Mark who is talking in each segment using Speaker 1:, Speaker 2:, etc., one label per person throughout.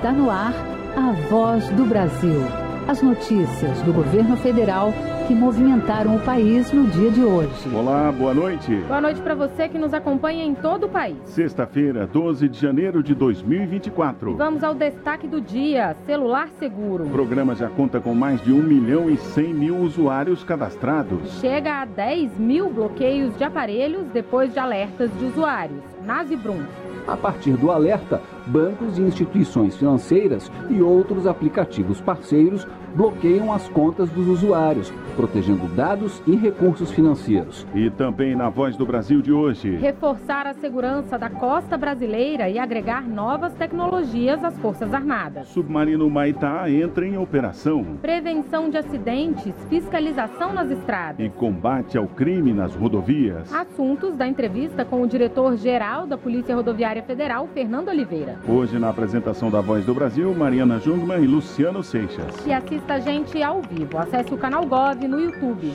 Speaker 1: Está no ar a voz do Brasil. As notícias do governo federal que movimentaram o país no dia de hoje.
Speaker 2: Olá, boa noite.
Speaker 3: Boa noite para você que nos acompanha em todo o país.
Speaker 2: Sexta-feira, 12 de janeiro de 2024.
Speaker 3: Vamos ao destaque do dia: celular seguro.
Speaker 2: O programa já conta com mais de 1 milhão e 100 mil usuários cadastrados.
Speaker 3: Chega a 10 mil bloqueios de aparelhos depois de alertas de usuários. Nasibrum.
Speaker 4: A partir do alerta, bancos e instituições financeiras e outros aplicativos parceiros bloqueiam as contas dos usuários, protegendo dados e recursos financeiros.
Speaker 2: E também na Voz do Brasil de hoje.
Speaker 3: Reforçar a segurança da costa brasileira e agregar novas tecnologias às Forças Armadas.
Speaker 2: Submarino Maitá entra em operação.
Speaker 3: Prevenção de acidentes, fiscalização nas estradas.
Speaker 2: E combate ao crime nas rodovias.
Speaker 3: Assuntos da entrevista com o diretor-geral da Polícia Rodoviária Federal, Fernando Oliveira.
Speaker 2: Hoje, na apresentação da Voz do Brasil, Mariana Jungmann e Luciano Seixas.
Speaker 3: E assista a gente ao vivo. Acesse o canal Gov no YouTube.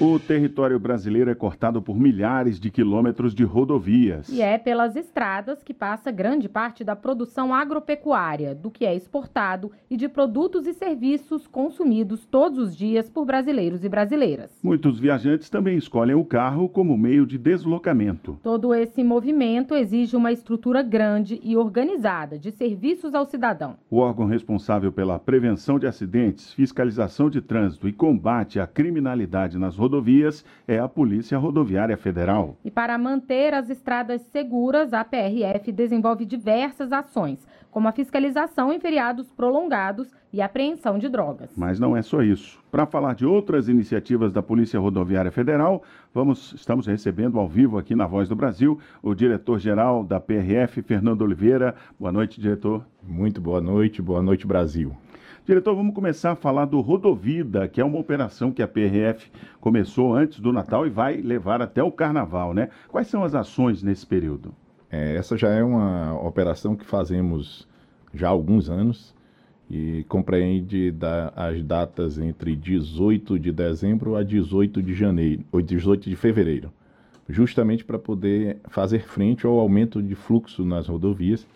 Speaker 2: O território brasileiro é cortado por milhares de quilômetros de rodovias.
Speaker 3: E é pelas estradas que passa grande parte da produção agropecuária, do que é exportado e de produtos e serviços consumidos todos os dias por brasileiros e brasileiras.
Speaker 2: Muitos viajantes também escolhem o carro como meio de deslocamento.
Speaker 3: Todo esse movimento exige uma estrutura grande e organizada de serviços ao cidadão.
Speaker 2: O órgão responsável pela prevenção de acidentes, fiscalização de trânsito e combate à criminalidade nas rodovias rodovias é a Polícia Rodoviária Federal.
Speaker 3: E para manter as estradas seguras, a PRF desenvolve diversas ações, como a fiscalização em feriados prolongados e apreensão de drogas.
Speaker 2: Mas não é só isso. Para falar de outras iniciativas da Polícia Rodoviária Federal, vamos, estamos recebendo ao vivo aqui na Voz do Brasil o diretor-geral da PRF, Fernando Oliveira. Boa noite, diretor.
Speaker 5: Muito boa noite, boa noite, Brasil.
Speaker 2: Diretor, vamos começar a falar do Rodovida, que é uma operação que a PRF começou antes do Natal e vai levar até o Carnaval, né? Quais são as ações nesse período?
Speaker 5: É, essa já é uma operação que fazemos já há alguns anos e compreende da, as datas entre 18 de dezembro a 18 de janeiro, ou 18 de fevereiro, justamente para poder fazer frente ao aumento de fluxo nas rodovias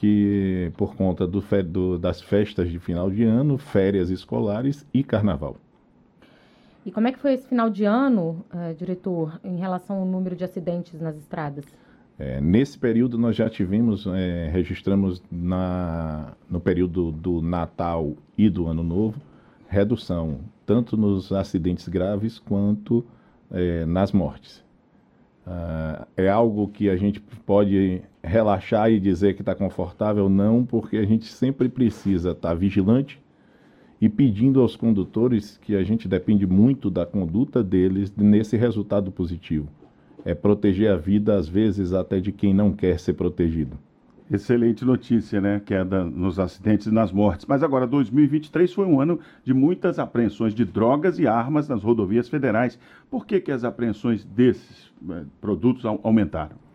Speaker 5: que por conta do, do, das festas de final de ano, férias escolares e carnaval.
Speaker 3: E como é que foi esse final de ano, uh, diretor, em relação ao número de acidentes nas estradas?
Speaker 5: É, nesse período nós já tivemos, é, registramos na, no período do Natal e do Ano Novo, redução tanto nos acidentes graves quanto é, nas mortes. Uh, é algo que a gente pode relaxar e dizer que está confortável, não, porque a gente sempre precisa estar tá vigilante e pedindo aos condutores que a gente depende muito da conduta deles nesse resultado positivo. É proteger a vida, às vezes, até de quem não quer ser protegido.
Speaker 2: Excelente notícia, né? Queda nos acidentes e nas mortes. Mas agora, 2023 foi um ano de muitas apreensões de drogas e armas nas rodovias federais. Por que, que as apreensões desses eh, produtos aumentaram?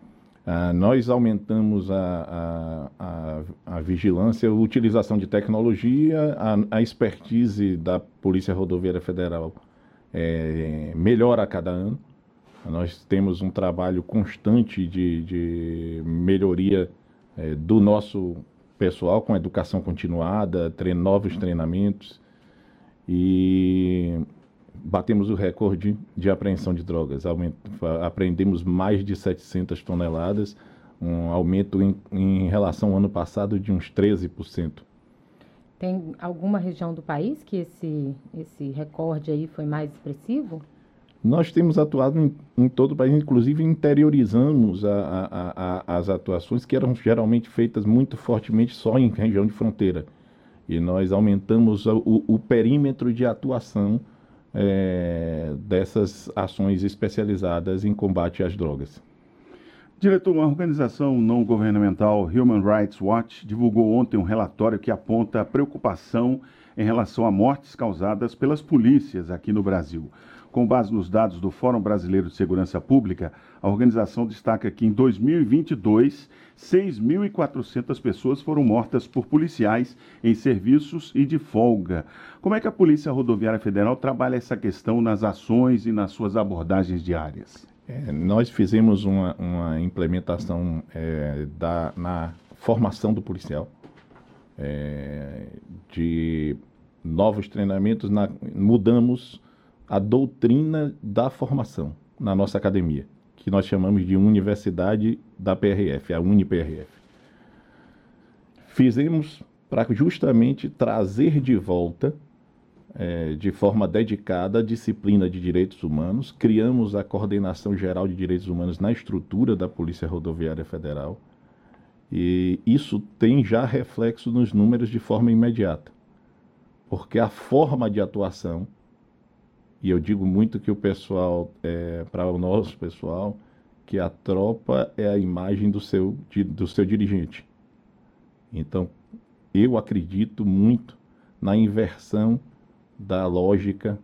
Speaker 5: Ah, nós aumentamos a, a, a, a, vigilância, a utilização de tecnologia, a, a expertise da Polícia Rodoviária Federal é, melhora a cada ano. Nós temos um trabalho constante de, de melhoria é, do nosso pessoal com educação continuada, trein, novos treinamentos e batemos o recorde de apreensão de drogas. apreendemos mais de 700 toneladas, um aumento em, em relação ao ano passado de uns 13%.
Speaker 3: Tem alguma região do país que esse, esse recorde aí foi mais expressivo?
Speaker 5: Nós temos atuado em, em todo o país, inclusive interiorizamos a, a, a, as atuações que eram geralmente feitas muito fortemente só em região de fronteira. E nós aumentamos o, o perímetro de atuação é, dessas ações especializadas em combate às drogas.
Speaker 2: Diretor, uma organização não governamental, Human Rights Watch, divulgou ontem um relatório que aponta preocupação em relação a mortes causadas pelas polícias aqui no Brasil. Com base nos dados do Fórum Brasileiro de Segurança Pública, a organização destaca que em 2022, 6.400 pessoas foram mortas por policiais em serviços e de folga. Como é que a Polícia Rodoviária Federal trabalha essa questão nas ações e nas suas abordagens diárias?
Speaker 5: É, nós fizemos uma, uma implementação é, da, na formação do policial, é, de novos treinamentos, na, mudamos a doutrina da formação na nossa academia, que nós chamamos de Universidade da PRF, a UniPRF. Fizemos para justamente trazer de volta, é, de forma dedicada, a disciplina de direitos humanos. Criamos a Coordenação Geral de Direitos Humanos na estrutura da Polícia Rodoviária Federal. E isso tem já reflexo nos números de forma imediata, porque a forma de atuação, e eu digo muito que o pessoal, é, para o nosso pessoal, que a tropa é a imagem do seu, do seu dirigente. Então, eu acredito muito na inversão da lógica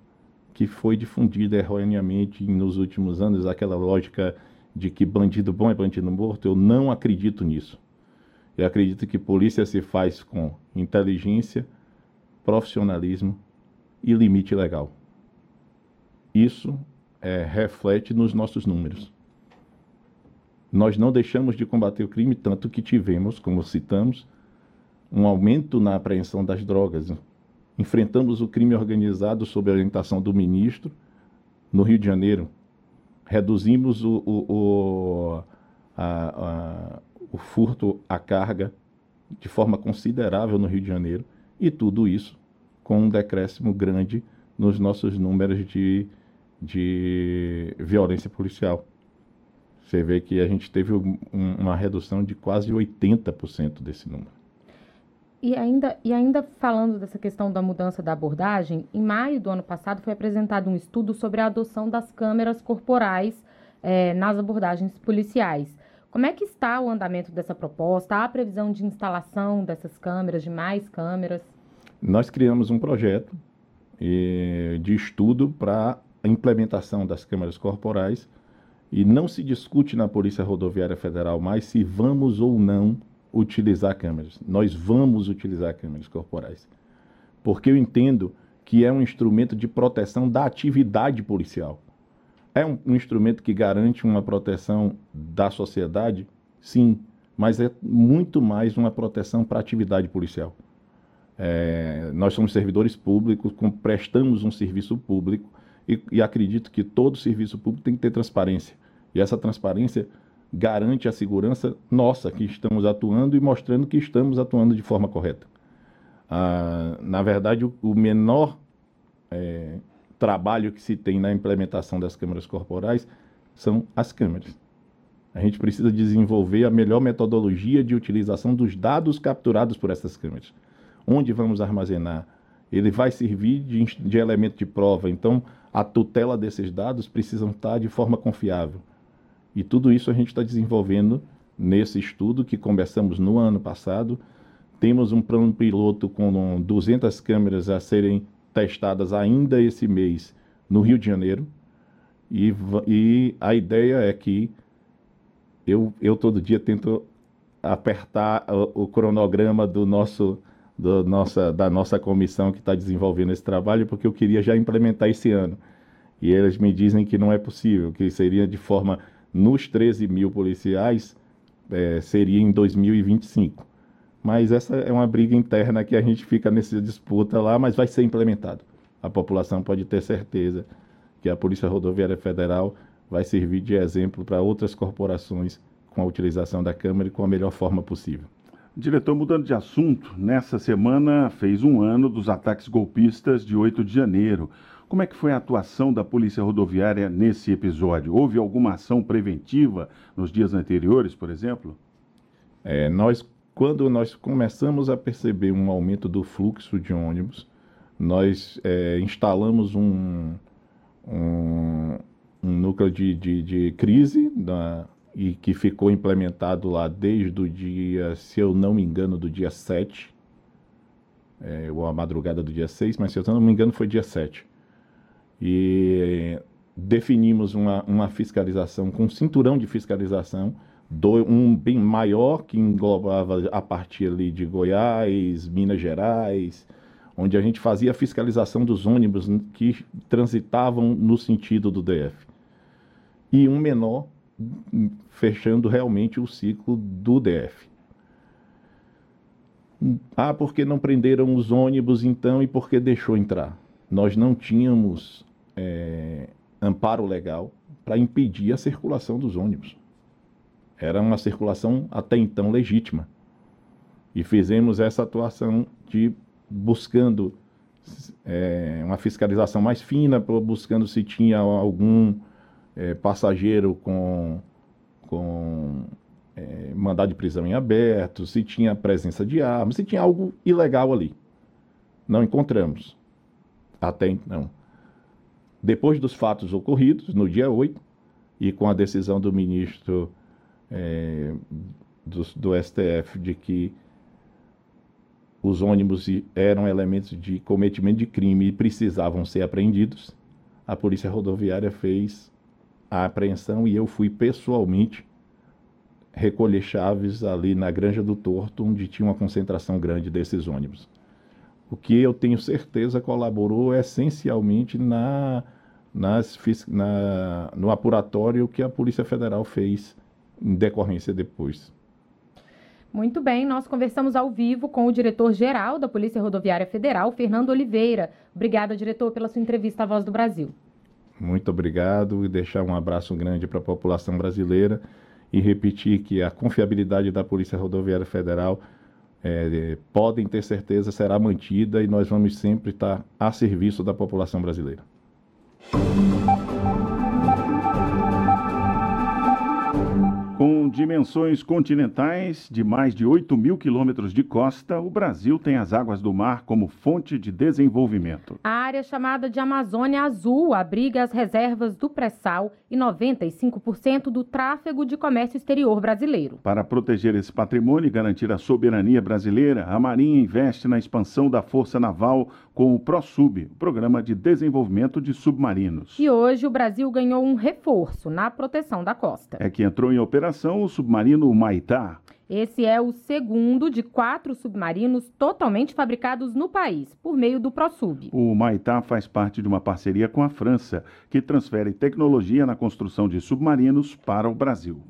Speaker 5: que foi difundida erroneamente nos últimos anos, aquela lógica de que bandido bom é bandido morto. Eu não acredito nisso. Eu acredito que polícia se faz com inteligência, profissionalismo e limite legal. Isso é, reflete nos nossos números. Nós não deixamos de combater o crime, tanto que tivemos, como citamos, um aumento na apreensão das drogas. Enfrentamos o crime organizado sob a orientação do ministro no Rio de Janeiro. Reduzimos o, o, o, a, a, o furto à carga de forma considerável no Rio de Janeiro. E tudo isso com um decréscimo grande nos nossos números de, de violência policial. Você vê que a gente teve um, uma redução de quase 80% desse número.
Speaker 3: E ainda, e ainda falando dessa questão da mudança da abordagem, em maio do ano passado foi apresentado um estudo sobre a adoção das câmeras corporais é, nas abordagens policiais. Como é que está o andamento dessa proposta? Há previsão de instalação dessas câmeras, de mais câmeras?
Speaker 5: Nós criamos um projeto eh, de estudo para a implementação das câmeras corporais e não se discute na Polícia Rodoviária Federal mais se vamos ou não utilizar câmeras. Nós vamos utilizar câmeras corporais. Porque eu entendo que é um instrumento de proteção da atividade policial. É um, um instrumento que garante uma proteção da sociedade? Sim, mas é muito mais uma proteção para a atividade policial. É, nós somos servidores públicos, prestamos um serviço público e, e acredito que todo serviço público tem que ter transparência. E essa transparência garante a segurança nossa, que estamos atuando e mostrando que estamos atuando de forma correta. Ah, na verdade, o, o menor é, trabalho que se tem na implementação das câmeras corporais são as câmeras. A gente precisa desenvolver a melhor metodologia de utilização dos dados capturados por essas câmeras. Onde vamos armazenar? Ele vai servir de, de elemento de prova, então a tutela desses dados precisa estar de forma confiável. E tudo isso a gente está desenvolvendo nesse estudo que começamos no ano passado. Temos um plano piloto com 200 câmeras a serem testadas ainda esse mês no Rio de Janeiro. E, e a ideia é que eu, eu todo dia tento apertar o, o cronograma do nosso, do nossa, da nossa comissão que está desenvolvendo esse trabalho, porque eu queria já implementar esse ano. E eles me dizem que não é possível, que seria de forma nos 13 mil policiais é, seria em 2025. Mas essa é uma briga interna que a gente fica nessa disputa lá, mas vai ser implementado. A população pode ter certeza que a Polícia Rodoviária Federal vai servir de exemplo para outras corporações com a utilização da Câmara e com a melhor forma possível.
Speaker 2: Diretor, mudando de assunto, nessa semana fez um ano dos ataques golpistas de 8 de janeiro. Como é que foi a atuação da Polícia Rodoviária nesse episódio? Houve alguma ação preventiva nos dias anteriores, por exemplo?
Speaker 5: É, nós, quando nós começamos a perceber um aumento do fluxo de ônibus, nós é, instalamos um, um, um núcleo de, de, de crise na, e que ficou implementado lá desde o dia, se eu não me engano, do dia 7, é, ou a madrugada do dia 6, mas se eu não me engano foi dia 7 e definimos uma, uma fiscalização com um cinturão de fiscalização, do, um bem maior que englobava a partir ali de Goiás, Minas Gerais, onde a gente fazia a fiscalização dos ônibus que transitavam no sentido do DF. E um menor fechando realmente o ciclo do DF. Ah, porque não prenderam os ônibus então e porque deixou entrar? Nós não tínhamos é, amparo legal para impedir a circulação dos ônibus. Era uma circulação até então legítima. E fizemos essa atuação de buscando é, uma fiscalização mais fina, buscando se tinha algum é, passageiro com, com é, mandado de prisão em aberto, se tinha presença de armas, se tinha algo ilegal ali. Não encontramos. Até então. Depois dos fatos ocorridos, no dia 8, e com a decisão do ministro é, do, do STF de que os ônibus eram elementos de cometimento de crime e precisavam ser apreendidos, a Polícia Rodoviária fez a apreensão e eu fui pessoalmente recolher chaves ali na Granja do Torto, onde tinha uma concentração grande desses ônibus. O que eu tenho certeza colaborou essencialmente na, nas, na, no apuratório que a Polícia Federal fez em decorrência depois.
Speaker 3: Muito bem, nós conversamos ao vivo com o diretor-geral da Polícia Rodoviária Federal, Fernando Oliveira. Obrigada, diretor, pela sua entrevista à Voz do Brasil.
Speaker 5: Muito obrigado e deixar um abraço grande para a população brasileira e repetir que a confiabilidade da Polícia Rodoviária Federal é, podem ter certeza será mantida e nós vamos sempre estar a serviço da população brasileira.
Speaker 2: Com dimensões continentais de mais de 8 mil quilômetros de costa, o Brasil tem as águas do mar como fonte de desenvolvimento.
Speaker 3: A área chamada de Amazônia Azul abriga as reservas do pré-sal e 95% do tráfego de comércio exterior brasileiro.
Speaker 2: Para proteger esse patrimônio e garantir a soberania brasileira, a Marinha investe na expansão da Força Naval com o ProSub, o Programa de Desenvolvimento de Submarinos.
Speaker 3: E hoje o Brasil ganhou um reforço na proteção da costa.
Speaker 2: É que entrou em operação o submarino Maitá.
Speaker 3: Esse é o segundo de quatro submarinos totalmente fabricados no país, por meio do ProSub.
Speaker 2: O Maitá faz parte de uma parceria com a França, que transfere tecnologia na construção de submarinos para o Brasil.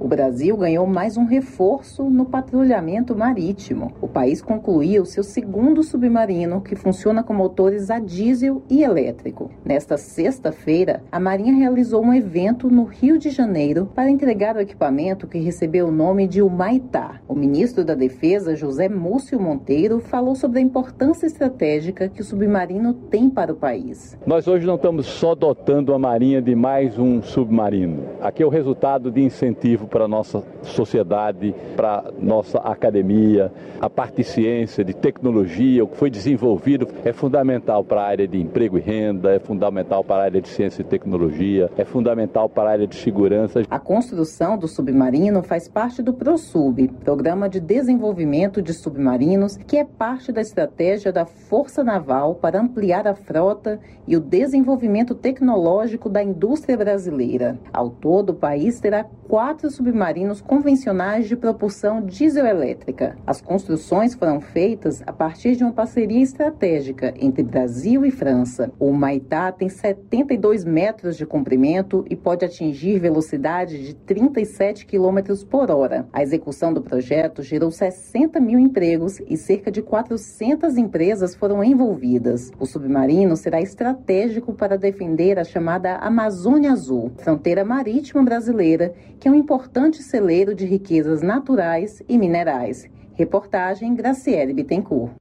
Speaker 6: O Brasil ganhou mais um reforço no patrulhamento marítimo. O país concluiu seu segundo submarino, que funciona com motores a diesel e elétrico. Nesta sexta-feira, a Marinha realizou um evento no Rio de Janeiro para entregar o equipamento que recebeu o nome de Humaitá. O ministro da Defesa, José Múcio Monteiro, falou sobre a importância estratégica que o submarino tem para o país.
Speaker 7: Nós hoje não estamos só dotando a Marinha de mais um submarino. Aqui é o resultado de incentivo para a nossa sociedade, para a nossa academia. A parte de ciência, de tecnologia, o que foi desenvolvido é fundamental para a área de emprego e renda, é fundamental para a área de ciência e tecnologia, é fundamental para a área de segurança.
Speaker 6: A construção do submarino faz parte do ProSub, Programa de Desenvolvimento de Submarinos, que é parte da estratégia da Força Naval para ampliar a frota e o desenvolvimento tecnológico da indústria brasileira. Ao todo, o país terá quatro submarinos convencionais de propulsão dieselétrica. As construções foram feitas a partir de uma parceria estratégica entre Brasil e França. O Maitá tem 72 metros de comprimento e pode atingir velocidade de 37 km por hora. A execução do projeto gerou 60 mil empregos e cerca de 400 empresas foram envolvidas. O submarino será estratégico para defender a chamada Amazônia Azul, fronteira marítima brasileira, que é um importante celeiro de riquezas naturais e minerais. Reportagem Graciele Bittencourt.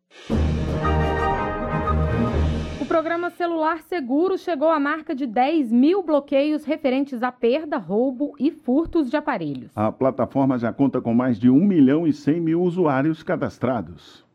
Speaker 3: O programa Celular Seguro chegou à marca de 10 mil bloqueios referentes à perda, roubo e furtos de aparelhos.
Speaker 2: A plataforma já conta com mais de 1 milhão e 100 mil usuários cadastrados.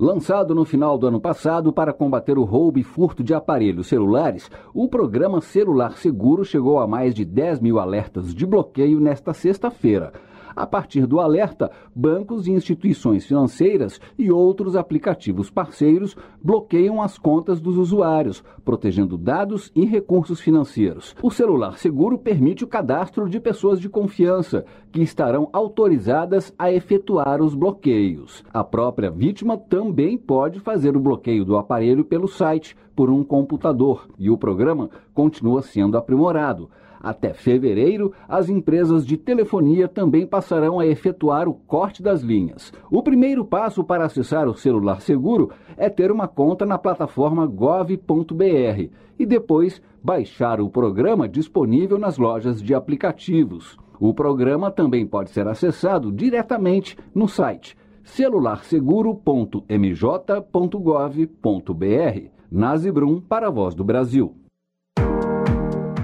Speaker 4: Lançado no final do ano passado para combater o roubo e furto de aparelhos celulares, o programa Celular Seguro chegou a mais de 10 mil alertas de bloqueio nesta sexta-feira. A partir do alerta, bancos e instituições financeiras e outros aplicativos parceiros bloqueiam as contas dos usuários, protegendo dados e recursos financeiros. O celular seguro permite o cadastro de pessoas de confiança, que estarão autorizadas a efetuar os bloqueios. A própria vítima também pode fazer o bloqueio do aparelho pelo site, por um computador, e o programa continua sendo aprimorado. Até fevereiro, as empresas de telefonia também passarão a efetuar o corte das linhas. O primeiro passo para acessar o celular seguro é ter uma conta na plataforma gov.br e depois baixar o programa disponível nas lojas de aplicativos. O programa também pode ser acessado diretamente no site celularseguro.mj.gov.br. Nazi Brum para a Voz do Brasil.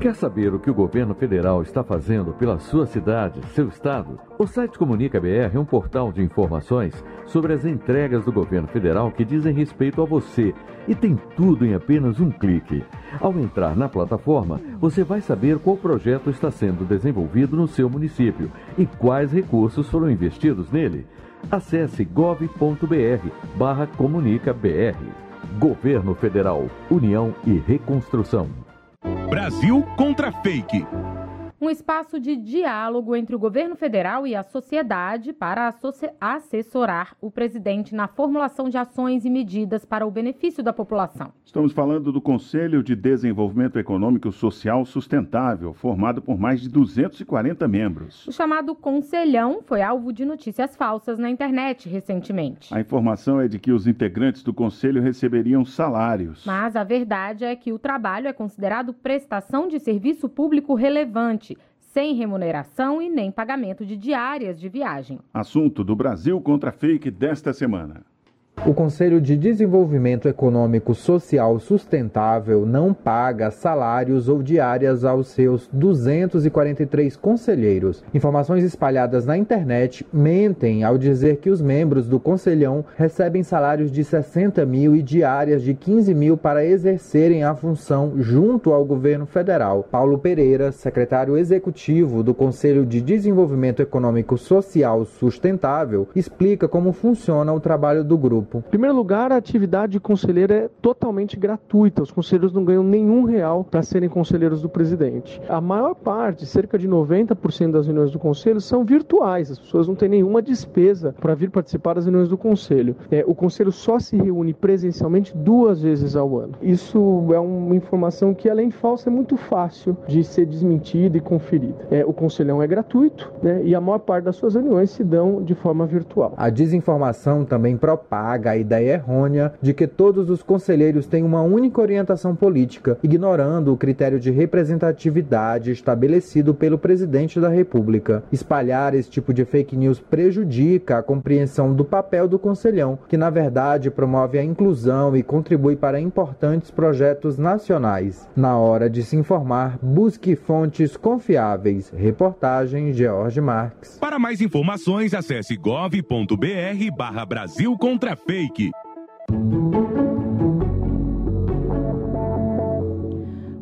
Speaker 8: Quer saber o que o governo federal está fazendo pela sua cidade, seu estado? O site Comunica BR é um portal de informações sobre as entregas do governo federal que dizem respeito a você e tem tudo em apenas um clique. Ao entrar na plataforma, você vai saber qual projeto está sendo desenvolvido no seu município e quais recursos foram investidos nele. Acesse gov.br barra comunica.br. Governo Federal, União e Reconstrução.
Speaker 9: Brasil contra fake
Speaker 3: um espaço de diálogo entre o governo federal e a sociedade para assessorar o presidente na formulação de ações e medidas para o benefício da população.
Speaker 2: Estamos falando do Conselho de Desenvolvimento Econômico Social Sustentável, formado por mais de 240 membros.
Speaker 3: O chamado Conselhão foi alvo de notícias falsas na internet recentemente.
Speaker 2: A informação é de que os integrantes do conselho receberiam salários.
Speaker 3: Mas a verdade é que o trabalho é considerado prestação de serviço público relevante sem remuneração e nem pagamento de diárias de viagem.
Speaker 2: Assunto do Brasil contra fake desta semana.
Speaker 10: O Conselho de Desenvolvimento Econômico Social Sustentável não paga salários ou diárias aos seus 243 conselheiros. Informações espalhadas na internet mentem ao dizer que os membros do Conselhão recebem salários de 60 mil e diárias de 15 mil para exercerem a função junto ao governo federal. Paulo Pereira, secretário executivo do Conselho de Desenvolvimento Econômico Social Sustentável, explica como funciona o trabalho do grupo
Speaker 11: Em primeiro lugar, a atividade conselheira é totalmente gratuita. Os conselheiros não ganham nenhum real para serem conselheiros do presidente. A maior parte, cerca de 90% das reuniões do conselho, são virtuais. As pessoas não têm nenhuma despesa para vir participar das reuniões do conselho. É, o conselho só se reúne presencialmente duas vezes ao ano. Isso é uma informação que, além de falsa, é muito fácil de ser desmentida e conferida. É, o conselhão é gratuito né, e a maior parte das suas reuniões se dão de forma virtual.
Speaker 10: A desinformação também propaga a ideia errônea de que todos os conselheiros têm uma única orientação política, ignorando o critério de representatividade estabelecido pelo presidente da República. Espalhar esse tipo de fake news prejudica a compreensão do papel do conselhão, que na verdade promove a inclusão e contribui para importantes projetos nacionais. Na hora de se informar, busque fontes confiáveis. Reportagem George Marques.
Speaker 9: Para mais informações, acesse gov.br barra Brasil contra fake.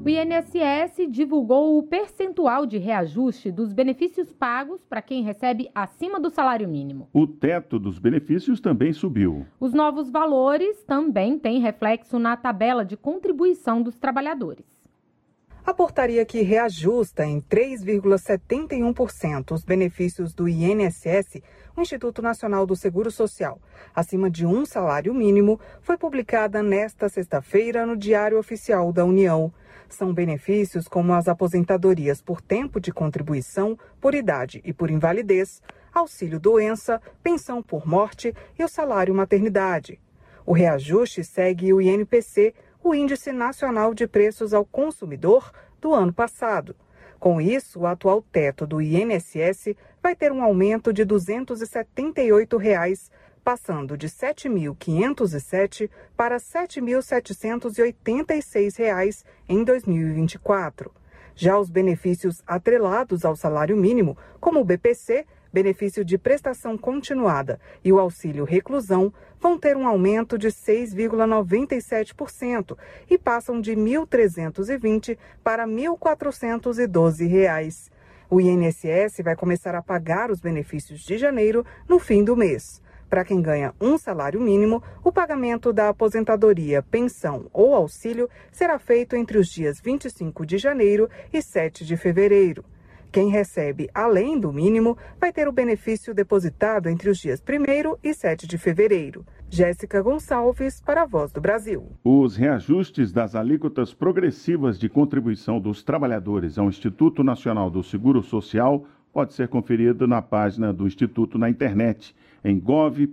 Speaker 3: O INSS divulgou o percentual de reajuste dos benefícios pagos para quem recebe acima do salário mínimo.
Speaker 2: O teto dos benefícios também subiu.
Speaker 3: Os novos valores também têm reflexo na tabela de contribuição dos trabalhadores.
Speaker 12: A portaria que reajusta em 3,71% os benefícios do INSS, o Instituto Nacional do Seguro Social, acima de um salário mínimo, foi publicada nesta sexta-feira no Diário Oficial da União. São benefícios como as aposentadorias por tempo de contribuição, por idade e por invalidez, auxílio doença, pensão por morte e o salário maternidade. O reajuste segue o INPC, o Índice Nacional de Preços ao Consumidor do ano passado. Com isso, o atual teto do INSS vai ter um aumento de 278 reais, passando de R$ 7.507 para 7.786 reais em 2024. Já os benefícios atrelados ao salário mínimo, como o BPC, benefício de prestação continuada e o auxílio reclusão vão ter um aumento de 6,97% e passam de R$ 1.320 para 1.412 reais. O INSS vai começar a pagar os benefícios de janeiro no fim do mês. Para quem ganha um salário mínimo, o pagamento da aposentadoria, pensão ou auxílio será feito entre os dias 25 de janeiro e 7 de fevereiro. Quem recebe além do mínimo vai ter o benefício depositado entre os dias 1 e 7 de fevereiro.
Speaker 13: Jéssica Gonçalves, para a Voz do Brasil.
Speaker 2: Os reajustes das alíquotas progressivas de contribuição dos trabalhadores ao Instituto Nacional do Seguro Social pode ser conferido na página do Instituto na internet, em gov.br/inss.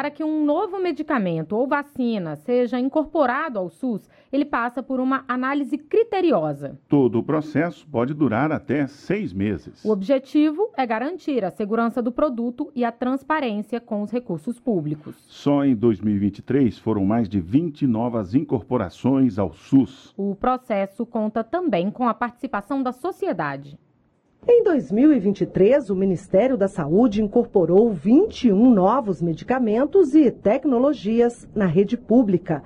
Speaker 3: Para que um novo medicamento ou vacina seja incorporado ao SUS, ele passa por uma análise criteriosa.
Speaker 2: Todo o processo pode durar até seis meses.
Speaker 3: O objetivo é garantir a segurança do produto e a transparência com os recursos públicos.
Speaker 2: Só em 2023 foram mais de 20 novas incorporações ao SUS.
Speaker 3: O processo conta também com a participação da sociedade.
Speaker 12: Em 2023, o Ministério da Saúde incorporou 21 novos medicamentos e tecnologias na rede pública.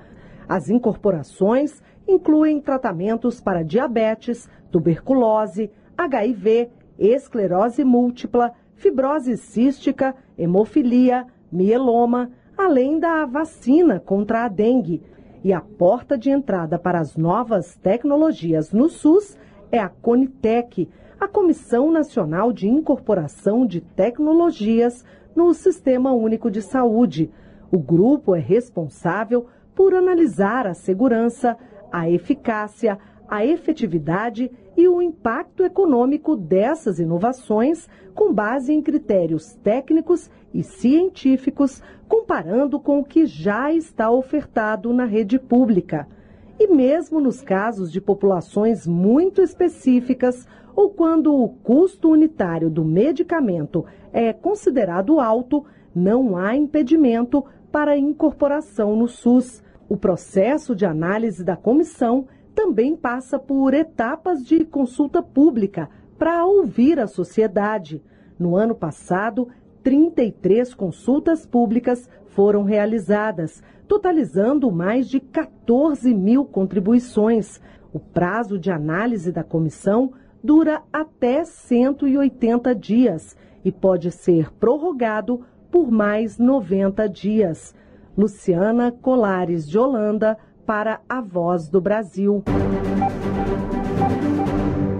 Speaker 12: As incorporações incluem tratamentos para diabetes, tuberculose, HIV, esclerose múltipla, fibrose cística, hemofilia, mieloma, além da vacina contra a dengue. E a porta de entrada para as novas tecnologias no SUS é a Conitec a Comissão Nacional de Incorporação de Tecnologias no Sistema Único de Saúde. O grupo é responsável por analisar a segurança, a eficácia, a efetividade e o impacto econômico dessas inovações com base em critérios técnicos e científicos, comparando com o que já está ofertado na rede pública. E mesmo nos casos de populações muito específicas, ou quando o custo unitário do medicamento é considerado alto, não há impedimento para incorporação no SUS. O processo de análise da comissão também passa por etapas de consulta pública para ouvir a sociedade. No ano passado, 33 consultas públicas foram realizadas, totalizando mais de 14 mil contribuições. O prazo de análise da comissão dura até 180 dias e pode ser prorrogado por mais 90 dias. Luciana Colares de Holanda para a Voz do Brasil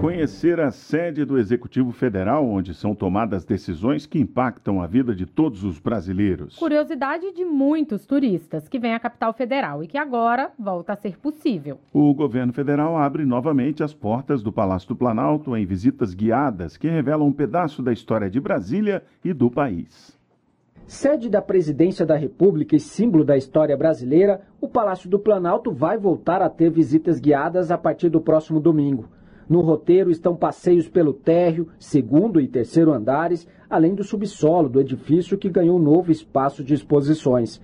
Speaker 2: conhecer a sede do Executivo Federal, onde são tomadas decisões que impactam a vida de todos os brasileiros.
Speaker 3: Curiosidade de muitos turistas que vêm à capital federal e que agora volta a ser possível.
Speaker 2: O governo federal abre novamente as portas do Palácio do Planalto em visitas guiadas que revelam um pedaço da história de Brasília e do país.
Speaker 14: Sede da Presidência da República e símbolo da história brasileira, o Palácio do Planalto vai voltar a ter visitas guiadas a partir do próximo domingo. No roteiro estão passeios pelo térreo, segundo e terceiro andares, além do subsolo do edifício que ganhou novo espaço de exposições.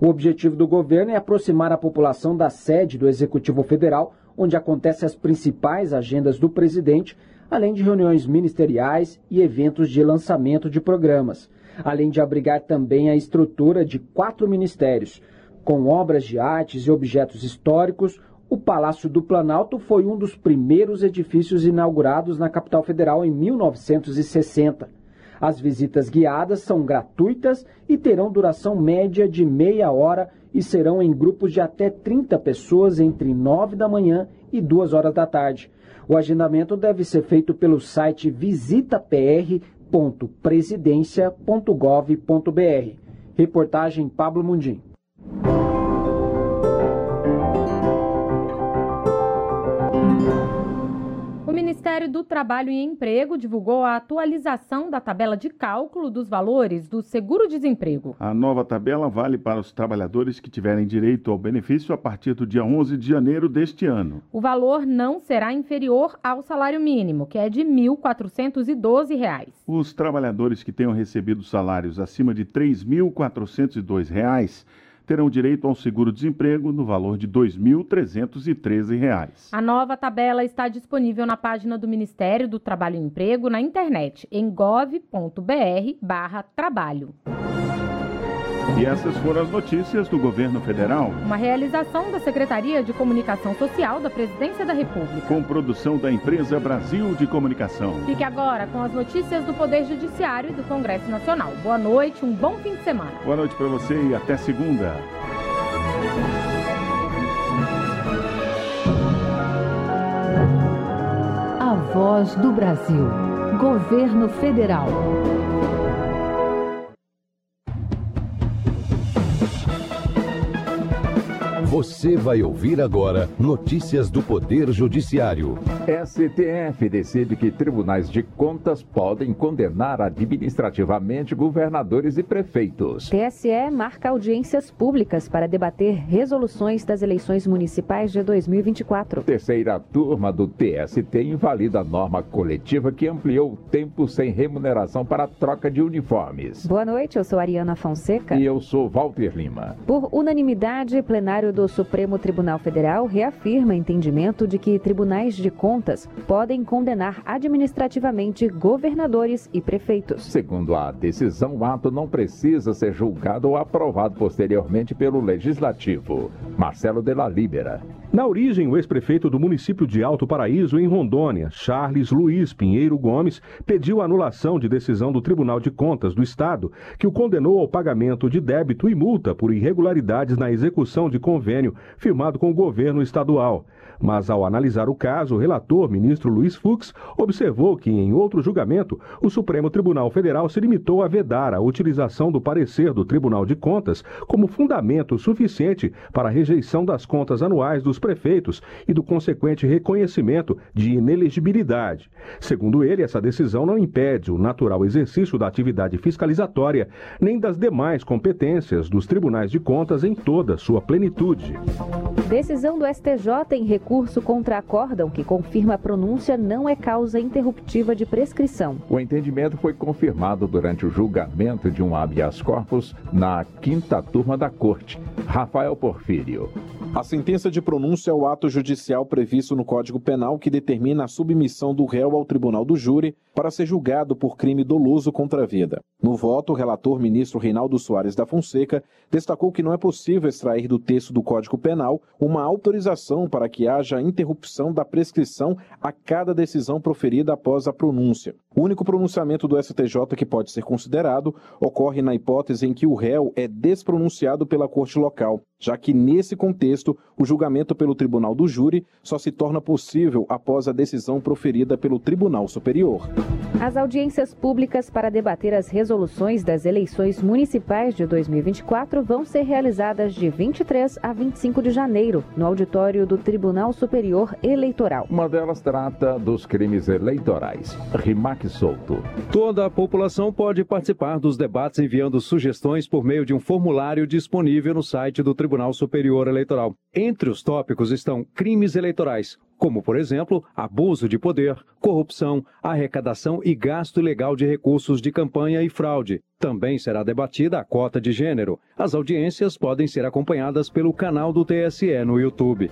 Speaker 14: O objetivo do governo é aproximar a população da sede do Executivo Federal, onde acontecem as principais agendas do presidente, além de reuniões ministeriais e eventos de lançamento de programas, além de abrigar também a estrutura de quatro ministérios, com obras de artes e objetos históricos, o Palácio do Planalto foi um dos primeiros edifícios inaugurados na capital federal em 1960. As visitas guiadas são gratuitas e terão duração média de meia hora e serão em grupos de até 30 pessoas entre 9 da manhã e 2 horas da tarde. O agendamento deve ser feito pelo site visitapr.presidencia.gov.br. Reportagem Pablo Mundim.
Speaker 3: Ministério do Trabalho e Emprego divulgou a atualização da tabela de cálculo dos valores do seguro-desemprego.
Speaker 2: A nova tabela vale para os trabalhadores que tiverem direito ao benefício a partir do dia 11 de janeiro deste ano.
Speaker 3: O valor não será inferior ao salário mínimo, que é de R$ 1.412.
Speaker 2: Os trabalhadores que tenham recebido salários acima de R$ 3.402 terão direito ao seguro-desemprego no valor de R$ 2.313.
Speaker 3: A nova tabela está disponível na página do Ministério do Trabalho e Emprego na internet em gov.br/trabalho.
Speaker 2: E essas foram as notícias do governo federal.
Speaker 3: Uma realização da Secretaria de Comunicação Social da Presidência da República.
Speaker 2: Com produção da empresa Brasil de Comunicação.
Speaker 3: Fique agora com as notícias do Poder Judiciário e do Congresso Nacional. Boa noite, um bom fim de semana.
Speaker 2: Boa noite para você e até segunda.
Speaker 1: A voz do Brasil. Governo Federal.
Speaker 15: Você vai ouvir agora notícias do Poder Judiciário.
Speaker 16: STF decide que tribunais de contas podem condenar administrativamente governadores e prefeitos.
Speaker 17: TSE marca audiências públicas para debater resoluções das eleições municipais de 2024.
Speaker 16: Terceira turma do TST invalida a norma coletiva que ampliou o tempo sem remuneração para a troca de uniformes.
Speaker 17: Boa noite, eu sou Ariana Fonseca.
Speaker 16: E eu sou Walter Lima.
Speaker 17: Por unanimidade, plenário do Supremo Tribunal Federal reafirma entendimento de que tribunais de contas podem condenar administrativamente governadores e prefeitos.
Speaker 16: Segundo a decisão, o ato não precisa ser julgado ou aprovado posteriormente pelo Legislativo. Marcelo de la Libera.
Speaker 18: Na origem, o ex-prefeito do município de Alto Paraíso, em Rondônia, Charles Luiz Pinheiro Gomes, pediu anulação de decisão do Tribunal de Contas do Estado, que o condenou ao pagamento de débito e multa por irregularidades na execução de convênio firmado com o governo estadual. Mas, ao analisar o caso, o relator, ministro Luiz Fux, observou que, em outro julgamento, o Supremo Tribunal Federal se limitou a vedar a utilização do parecer do Tribunal de Contas como fundamento suficiente para a rejeição das contas anuais dos prefeitos e do consequente reconhecimento de inelegibilidade. Segundo ele, essa decisão não impede o natural exercício da atividade fiscalizatória nem das demais competências dos tribunais de contas em toda sua plenitude.
Speaker 17: Decisão do STJ em recurso contra acórdão que confirma a pronúncia não é causa interruptiva de prescrição.
Speaker 16: O entendimento foi confirmado durante o julgamento de um habeas corpus na quinta turma da Corte. Rafael Porfírio.
Speaker 19: A sentença de pronúncia é o ato judicial previsto no Código Penal que determina a submissão do réu ao tribunal do júri para ser julgado por crime doloso contra a vida. No voto, o relator ministro Reinaldo Soares da Fonseca destacou que não é possível extrair do texto do Código Penal uma autorização para que haja interrupção da prescrição a cada decisão proferida após a pronúncia. O único pronunciamento do STJ que pode ser considerado ocorre na hipótese em que o réu é despronunciado pela corte local, já que nesse contexto o julgamento pelo tribunal do júri só se torna possível após a decisão proferida pelo Tribunal Superior.
Speaker 17: As audiências públicas para debater as resoluções das eleições municipais de 2024 vão ser realizadas de 23 a 25 de janeiro, no auditório do Tribunal Superior Eleitoral.
Speaker 16: Uma delas trata dos crimes eleitorais. Rimac Souto.
Speaker 20: Toda a população pode participar dos debates enviando sugestões por meio de um formulário disponível no site do Tribunal Superior Eleitoral. Entre os tópicos estão crimes eleitorais, como, por exemplo, abuso de poder, corrupção, arrecadação e gasto ilegal de recursos de campanha e fraude. Também será debatida a cota de gênero. As audiências podem ser acompanhadas pelo canal do TSE no YouTube.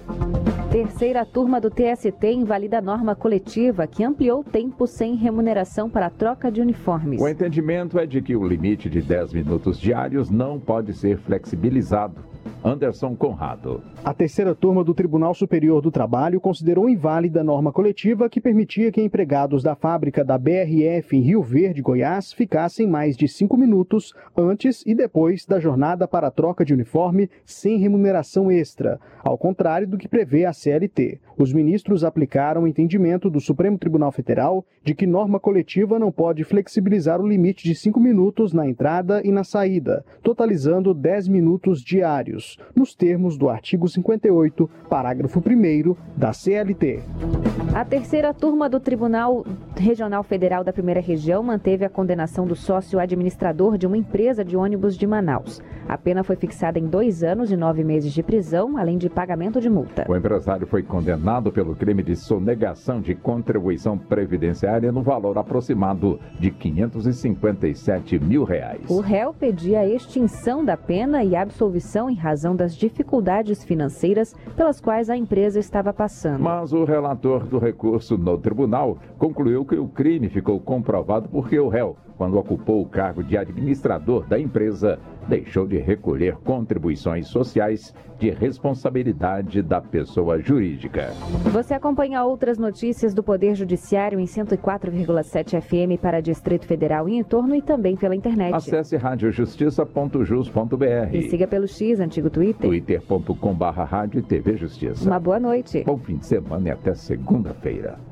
Speaker 17: Terceira turma do TST invalida a norma coletiva que ampliou o tempo sem remuneração para a troca de uniformes.
Speaker 16: O entendimento é de que o limite de 10 minutos diários não pode ser flexibilizado. Anderson Conrado.
Speaker 21: A terceira turma do Tribunal Superior do Trabalho considerou inválida a norma coletiva que permitia que empregados da fábrica da BRF em Rio Verde, Goiás, ficassem mais de cinco minutos antes e depois da jornada para a troca de uniforme sem remuneração extra, ao contrário do que prevê a CLT. Os ministros aplicaram o entendimento do Supremo Tribunal Federal de que norma coletiva não pode flexibilizar o limite de cinco minutos na entrada e na saída, totalizando 10 minutos diários, nos termos do artigo 58, parágrafo 1 da CLT.
Speaker 17: A terceira turma do Tribunal Regional Federal da Primeira Região manteve a condenação do sócio administrador de uma empresa de ônibus de Manaus. A pena foi fixada em dois anos e nove meses de prisão, além de pagamento de multa.
Speaker 16: O empresário foi condenado pelo crime de sonegação de contribuição previdenciária no valor aproximado de 557 mil reais.
Speaker 17: O réu pedia a extinção da pena e absolvição em razão das dificuldades financeiras pelas quais a empresa estava passando.
Speaker 16: Mas o relator do recurso no tribunal concluiu que o crime ficou comprovado porque o réu, quando ocupou o cargo de administrador da empresa, deixou de recolher contribuições sociais de responsabilidade da pessoa jurídica.
Speaker 17: Você acompanha outras notícias do Poder Judiciário em 104,7 FM para Distrito Federal e em torno e também pela internet.
Speaker 16: Acesse radiojustiça.jus.br
Speaker 17: e siga pelo X, antigo Twitter.
Speaker 16: twitter.com.br Rádio TV Justiça.
Speaker 17: Uma boa noite.
Speaker 16: Bom fim de semana e até segunda-feira.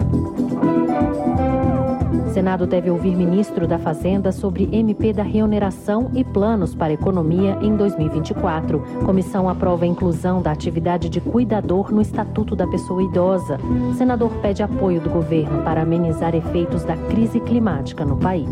Speaker 22: Senado deve ouvir ministro da Fazenda sobre MP da reoneração e planos para economia em 2024. Comissão aprova a inclusão da atividade de cuidador no Estatuto da Pessoa Idosa. Senador pede apoio do governo para amenizar efeitos da crise climática no país.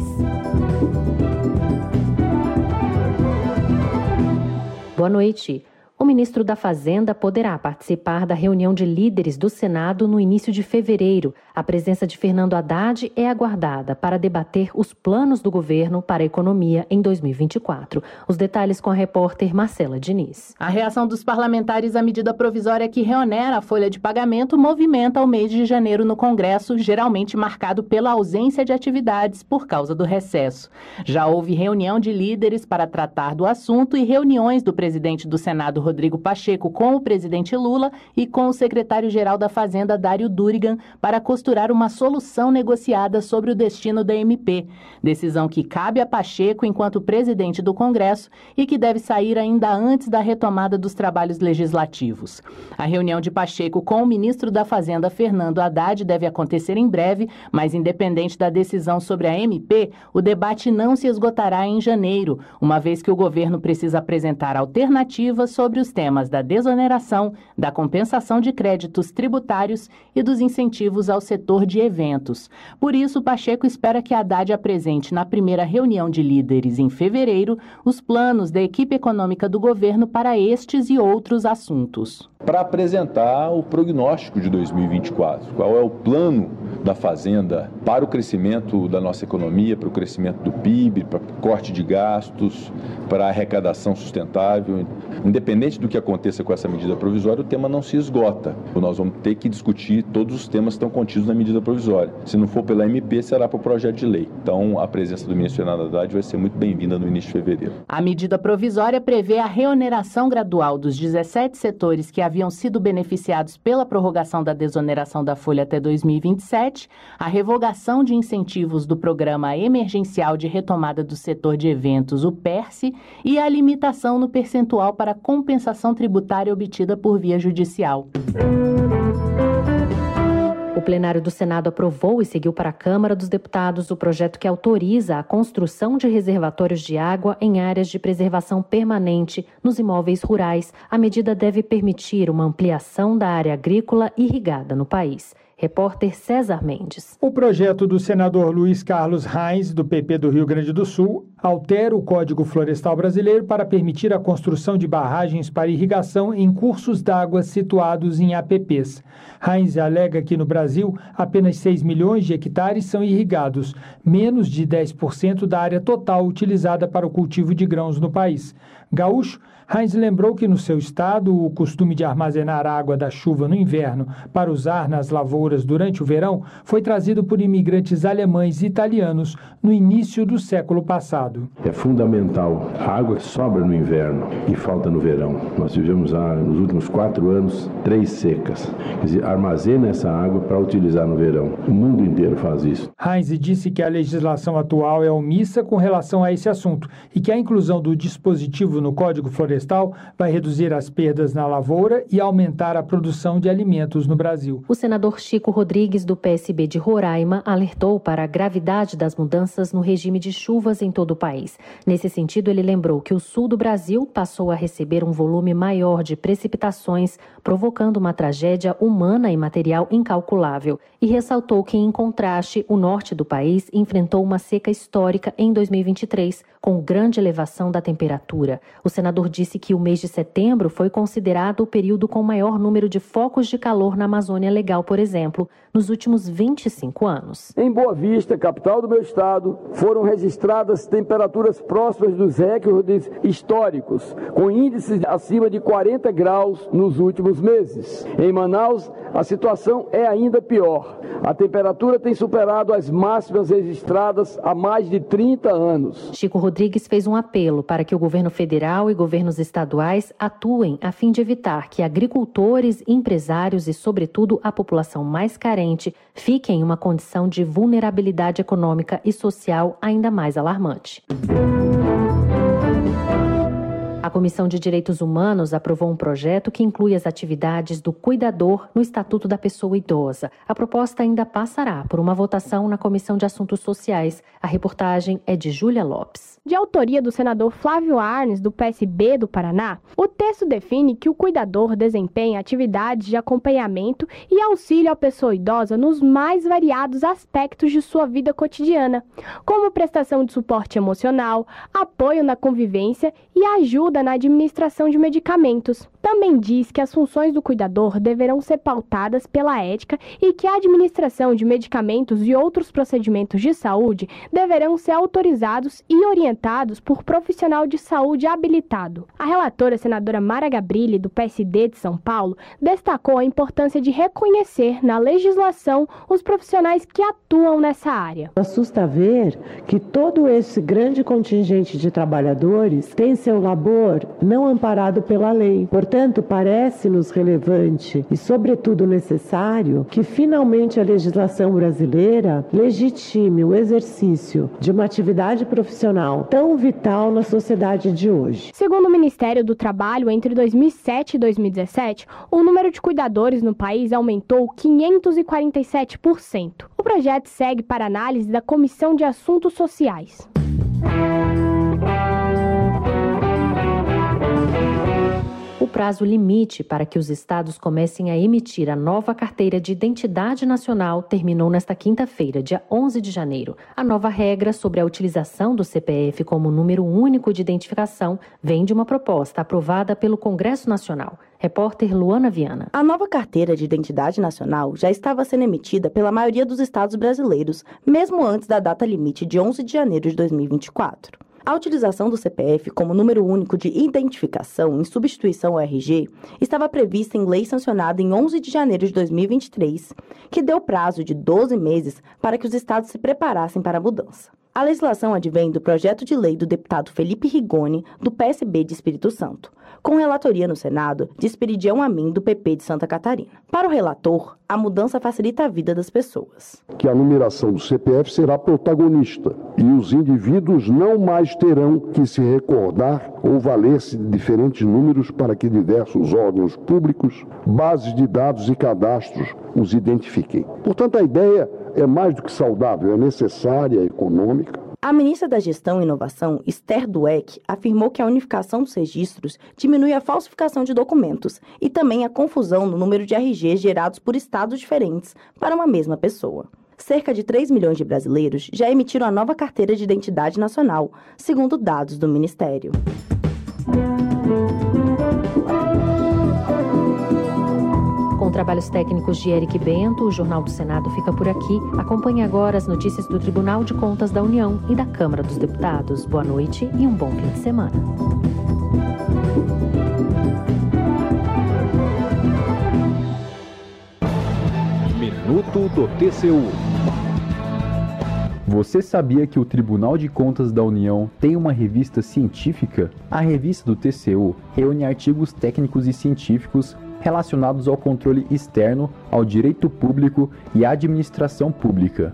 Speaker 22: Boa noite. O ministro da Fazenda poderá participar da reunião de líderes do Senado no início de fevereiro. A presença de Fernando Haddad é aguardada para debater os planos do governo para a economia em 2024. Os detalhes com a repórter Marcela Diniz.
Speaker 23: A reação dos parlamentares à medida provisória que reonera a folha de pagamento movimenta o mês de janeiro no Congresso, geralmente marcado pela ausência de atividades por causa do recesso. Já houve reunião de líderes para tratar do assunto e reuniões do presidente do Senado, Rodrigo Pacheco com o presidente Lula e com o secretário-geral da Fazenda, Dário Durigan, para costurar uma solução negociada sobre o destino da MP. Decisão que cabe a Pacheco enquanto presidente do Congresso e que deve sair ainda antes da retomada dos trabalhos legislativos. A reunião de Pacheco com o ministro da Fazenda, Fernando Haddad, deve acontecer em breve, mas independente da decisão sobre a MP, o debate não se esgotará em janeiro, uma vez que o governo precisa apresentar alternativas sobre sobre os temas da desoneração, da compensação de créditos tributários e dos incentivos ao setor de eventos. Por isso, Pacheco espera que Haddad apresente na primeira reunião de líderes em fevereiro os planos da equipe econômica do governo para estes e outros assuntos.
Speaker 5: Para apresentar o prognóstico de 2024, qual é o plano da Fazenda para o crescimento da nossa economia, para o crescimento do PIB, para corte de gastos, para arrecadação sustentável. Independente do que aconteça com essa medida provisória, o tema não se esgota. Nós vamos ter que discutir todos os temas que estão contidos na medida provisória. Se não for pela MP, será para o projeto de lei. Então, a presença do ministro Fernando Haddad vai ser muito bem-vinda no início de fevereiro.
Speaker 23: A medida provisória prevê a reoneração gradual dos 17 setores que haviam sido beneficiados pela prorrogação da desoneração da folha até 2027, a revogação de incentivos do Programa Emergencial de Retomada do Setor de Eventos, o PERSE, e a limitação no percentual para compensação tributária obtida por via judicial.
Speaker 22: O plenário do Senado aprovou e seguiu para a Câmara dos Deputados o projeto que autoriza a construção de reservatórios de água em áreas de preservação permanente nos imóveis rurais. A medida deve permitir uma ampliação da área agrícola irrigada no país. Repórter César Mendes.
Speaker 24: O projeto do senador Luiz Carlos Reis, do PP do Rio Grande do Sul, altera o Código Florestal Brasileiro para permitir a construção de barragens para irrigação em cursos d'água situados em APPs. Reis alega que no Brasil apenas 6 milhões de hectares são irrigados, menos de 10% da área total utilizada para o cultivo de grãos no país. Gaúcho Heinz lembrou que no seu estado o costume de armazenar água da chuva no inverno para usar nas lavouras durante o verão foi trazido por imigrantes alemães e italianos no início do século passado.
Speaker 25: É fundamental. A água sobra no inverno e falta no verão. Nós tivemos nos últimos quatro anos três secas. Quer dizer, armazena essa água para utilizar no verão. O mundo inteiro faz isso.
Speaker 24: Heinz disse que a legislação atual é omissa com relação a esse assunto e que a inclusão do dispositivo no Código Florestal florestal vai reduzir as perdas na lavoura e aumentar a produção de alimentos no Brasil.
Speaker 22: O senador Chico Rodrigues, do PSB de Roraima, alertou para a gravidade das mudanças no regime de chuvas em todo o país. Nesse sentido, ele lembrou que o sul do Brasil passou a receber um volume maior de precipitações, provocando uma tragédia humana e material incalculável, e ressaltou que, em contraste, o norte do país enfrentou uma seca histórica em 2023, com grande elevação da temperatura. O senador disse que o mês de setembro foi considerado o período com maior número de focos de calor na Amazônia Legal, por exemplo, nos últimos 25 anos.
Speaker 26: Em Boa Vista, capital do meu estado, foram registradas temperaturas próximas dos recordes históricos, com índices acima de 40 graus nos últimos meses. Em Manaus, a situação é ainda pior. A temperatura tem superado as máximas registradas há mais de 30 anos.
Speaker 22: Chico Rodrigues fez um apelo para que o governo federal e governos estaduais atuem a fim de evitar que agricultores, empresários e, sobretudo, a população mais carente fiquem em uma condição de vulnerabilidade econômica e social ainda mais alarmante. A Comissão de Direitos Humanos aprovou um projeto que inclui as atividades do cuidador no Estatuto da Pessoa Idosa. A proposta ainda passará por uma votação na Comissão de Assuntos Sociais. A reportagem é de Júlia Lopes.
Speaker 27: De autoria do senador Flávio Arnes, do PSB do Paraná, o texto define que o cuidador desempenha atividades de acompanhamento e auxílio à pessoa idosa nos mais variados aspectos de sua vida cotidiana, como prestação de suporte emocional, apoio na convivência e ajuda na administração de medicamentos. Também diz que as funções do cuidador deverão ser pautadas pela ética e que a administração de medicamentos e outros procedimentos de saúde deverão ser autorizados e orientados por profissional de saúde habilitado. A relatora senadora Mara Gabrilli, do PSD de São Paulo, destacou a importância de reconhecer na legislação os profissionais que atuam nessa área.
Speaker 28: Assusta ver que todo esse grande contingente de trabalhadores tem seu labor não amparado pela lei. Portanto, parece-nos relevante e, sobretudo, necessário que finalmente a legislação brasileira legitime o exercício de uma atividade profissional tão vital na sociedade de hoje.
Speaker 27: Segundo o Ministério do Trabalho, entre 2007 e 2017, o número de cuidadores no país aumentou 547%. O projeto segue para análise da Comissão de Assuntos Sociais.
Speaker 22: Prazo limite para que os estados comecem a emitir a nova carteira de identidade nacional terminou nesta quinta-feira, dia 11 de janeiro. A nova regra sobre a utilização do CPF como número único de identificação vem de uma proposta aprovada pelo Congresso Nacional. Repórter Luana Viana.
Speaker 29: A nova carteira de identidade nacional já estava sendo emitida pela maioria dos estados brasileiros, mesmo antes da data limite de 11 de janeiro de 2024. A utilização do CPF como número único de identificação em substituição ao RG estava prevista em lei sancionada em 11 de janeiro de 2023, que deu prazo de 12 meses para que os estados se preparassem para a mudança. A legislação advém do projeto de lei do deputado Felipe Rigoni, do PSB de Espírito Santo, com relatoria no Senado de Esperidião Amin, do PP de Santa Catarina. Para o relator, a mudança facilita a vida das pessoas.
Speaker 25: Que a numeração do CPF será protagonista e os indivíduos não mais terão que se recordar ou valer-se de diferentes números para que diversos órgãos públicos, bases de dados e cadastros os identifiquem. Portanto, a ideia é mais do que saudável, é necessária, é econômica.
Speaker 29: A ministra da Gestão e Inovação, Esther Dueck, afirmou que a unificação dos registros diminui a falsificação de documentos e também a confusão no número de RGs gerados por estados diferentes para uma mesma pessoa. Cerca de 3 milhões de brasileiros já emitiram a nova carteira de identidade nacional, segundo dados do Ministério.
Speaker 22: Trabalhos técnicos de Eric Bento, o Jornal do Senado fica por aqui. Acompanhe agora as notícias do Tribunal de Contas da União e da Câmara dos Deputados. Boa noite e um bom fim de semana.
Speaker 30: Minuto do TCU. Você sabia que o Tribunal de Contas da União tem uma revista científica? A revista do TCU reúne artigos técnicos e científicos relacionados ao controle externo, ao direito público e à administração pública.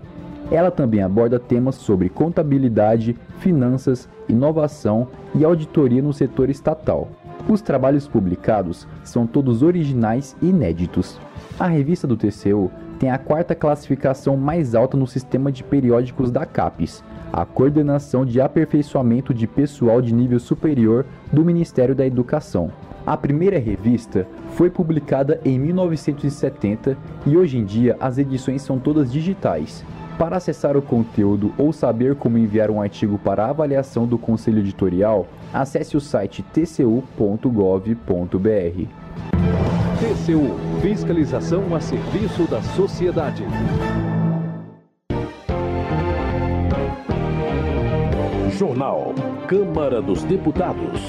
Speaker 30: Ela também aborda temas sobre contabilidade, finanças, inovação e auditoria no setor estatal. Os trabalhos publicados são todos originais e inéditos. A revista do TCU tem a quarta classificação mais alta no sistema de periódicos da CAPES, a Coordenação de Aperfeiçoamento de Pessoal de Nível Superior do Ministério da Educação. A primeira revista foi publicada em 1970 e hoje em dia as edições são todas digitais. Para acessar o conteúdo ou saber como enviar um artigo para avaliação do conselho editorial, acesse o site tcu.gov.br.
Speaker 31: TCU Fiscalização a serviço da sociedade. Jornal Câmara dos Deputados.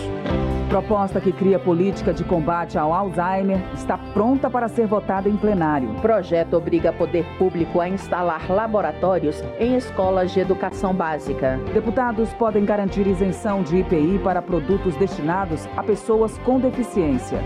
Speaker 32: Proposta que cria política de combate ao Alzheimer está pronta para ser votada em plenário.
Speaker 33: Projeto obriga poder público a instalar laboratórios em escolas de educação básica.
Speaker 32: Deputados podem garantir isenção de IPI para produtos destinados a pessoas com deficiência.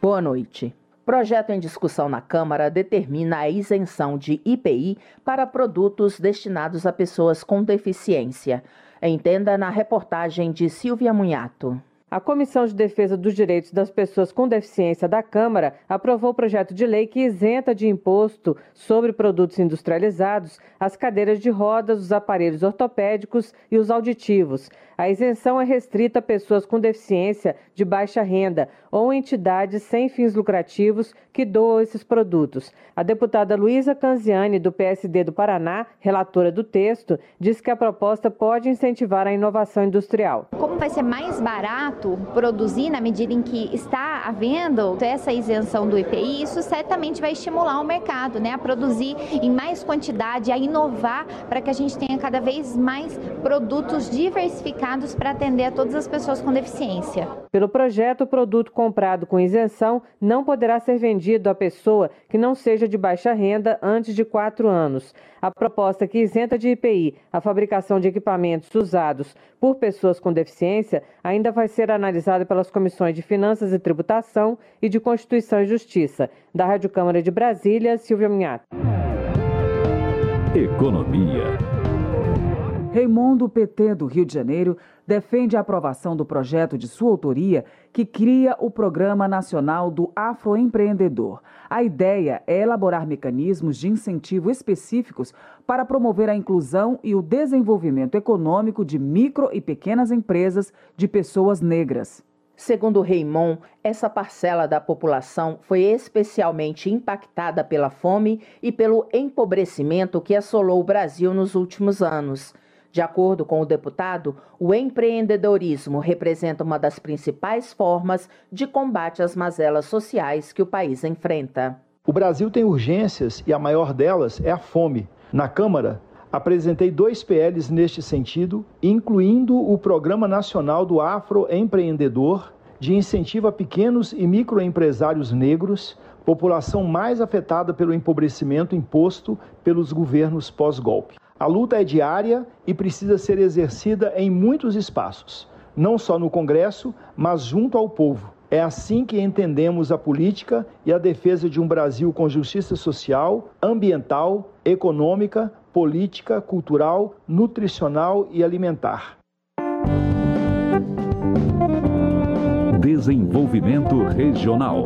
Speaker 33: Boa noite. Projeto em discussão na Câmara determina a isenção de IPI para produtos destinados a pessoas com deficiência. Entenda na reportagem de Silvia Munhato.
Speaker 34: A Comissão de Defesa dos Direitos das Pessoas com Deficiência da Câmara aprovou o projeto de lei que isenta de imposto sobre produtos industrializados as cadeiras de rodas, os aparelhos ortopédicos e os auditivos. A isenção é restrita a pessoas com deficiência de baixa renda ou entidades sem fins lucrativos que doam esses produtos. A deputada Luísa Canziani, do PSD do Paraná, relatora do texto, diz que a proposta pode incentivar a inovação industrial.
Speaker 35: Como vai ser mais barato produzir na medida em que está havendo essa isenção do IPI, isso certamente vai estimular o mercado né, a produzir em mais quantidade, a inovar para que a gente tenha cada vez mais produtos diversificados para atender a todas as pessoas com deficiência.
Speaker 34: Pelo projeto, o produto comprado com isenção não poderá ser vendido à pessoa que não seja de baixa renda antes de quatro anos. A proposta que isenta de IPI a fabricação de equipamentos usados por pessoas com deficiência ainda vai ser analisada pelas comissões de Finanças e Tributação e de Constituição e Justiça. Da Rádio Câmara de Brasília, Silvia Minhato.
Speaker 31: Economia.
Speaker 32: Raimundo PT do Rio de Janeiro defende a aprovação do projeto de sua autoria que cria o Programa Nacional do Afroempreendedor. A ideia é elaborar mecanismos de incentivo específicos para promover a inclusão e o desenvolvimento econômico de micro e pequenas empresas de pessoas negras.
Speaker 33: Segundo Raymond, essa parcela da população foi especialmente impactada pela fome e pelo empobrecimento que assolou o Brasil nos últimos anos. De acordo com o deputado, o empreendedorismo representa uma das principais formas de combate às mazelas sociais que o país enfrenta.
Speaker 36: O Brasil tem urgências e a maior delas é a fome. Na Câmara, apresentei dois PLs neste sentido, incluindo o Programa Nacional do Afroempreendedor, de incentivo a pequenos e microempresários negros, população mais afetada pelo empobrecimento imposto pelos governos pós-golpe. A luta é diária e precisa ser exercida em muitos espaços, não só no Congresso, mas junto ao povo. É assim que entendemos a política e a defesa de um Brasil com justiça social, ambiental, econômica, política, cultural, nutricional e alimentar.
Speaker 31: Desenvolvimento Regional.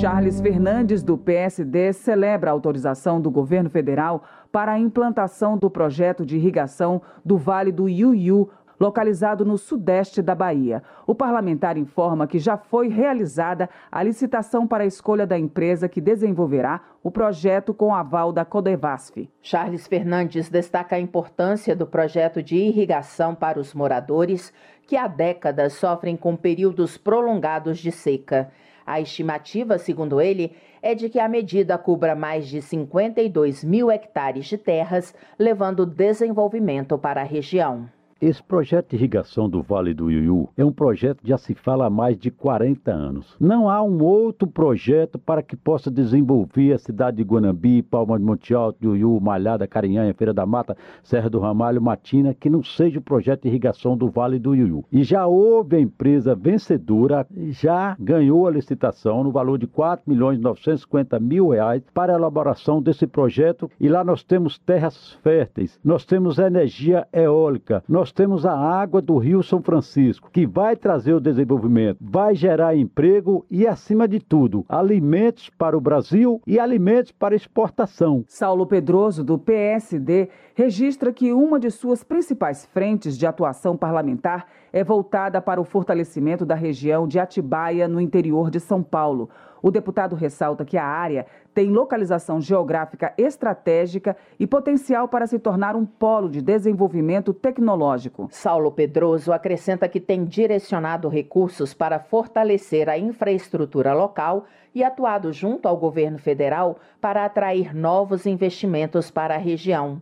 Speaker 32: Charles Fernandes, do PSD, celebra a autorização do governo federal para a implantação do projeto de irrigação do Vale do Iuiú, localizado no sudeste da Bahia. O parlamentar informa que já foi realizada a licitação para a escolha da empresa que desenvolverá o projeto com aval da Codevasf.
Speaker 33: Charles Fernandes destaca a importância do projeto de irrigação para os moradores que há décadas sofrem com períodos prolongados de seca. A estimativa, segundo ele, é de que a medida cubra mais de 52 mil hectares de terras, levando desenvolvimento para a região.
Speaker 37: Esse projeto de irrigação do Vale do Iuiú é um projeto que já se fala há mais de 40 anos. Não há um outro projeto para que possa desenvolver a cidade de Guanambi, Palma de Monte Alto, Iuiú, Malhada, Carinhanha, Feira da Mata, Serra do Ramalho, Matina, que não seja o projeto de irrigação do Vale do Iuiú. E já houve a empresa vencedora, já ganhou a licitação no valor de 4 milhões 950 mil reais para a elaboração desse projeto. E lá nós temos terras férteis, nós temos energia eólica, nós nós temos a água do Rio São Francisco, que vai trazer o desenvolvimento, vai gerar emprego e, acima de tudo, alimentos para o Brasil e alimentos para exportação.
Speaker 32: Saulo Pedroso, do PSD, registra que uma de suas principais frentes de atuação parlamentar é voltada para o fortalecimento da região de Atibaia, no interior de São Paulo. O deputado ressalta que a área tem localização geográfica estratégica e potencial para se tornar um polo de desenvolvimento tecnológico.
Speaker 33: Saulo Pedroso acrescenta que tem direcionado recursos para fortalecer a infraestrutura local e atuado junto ao governo federal para atrair novos investimentos para a região.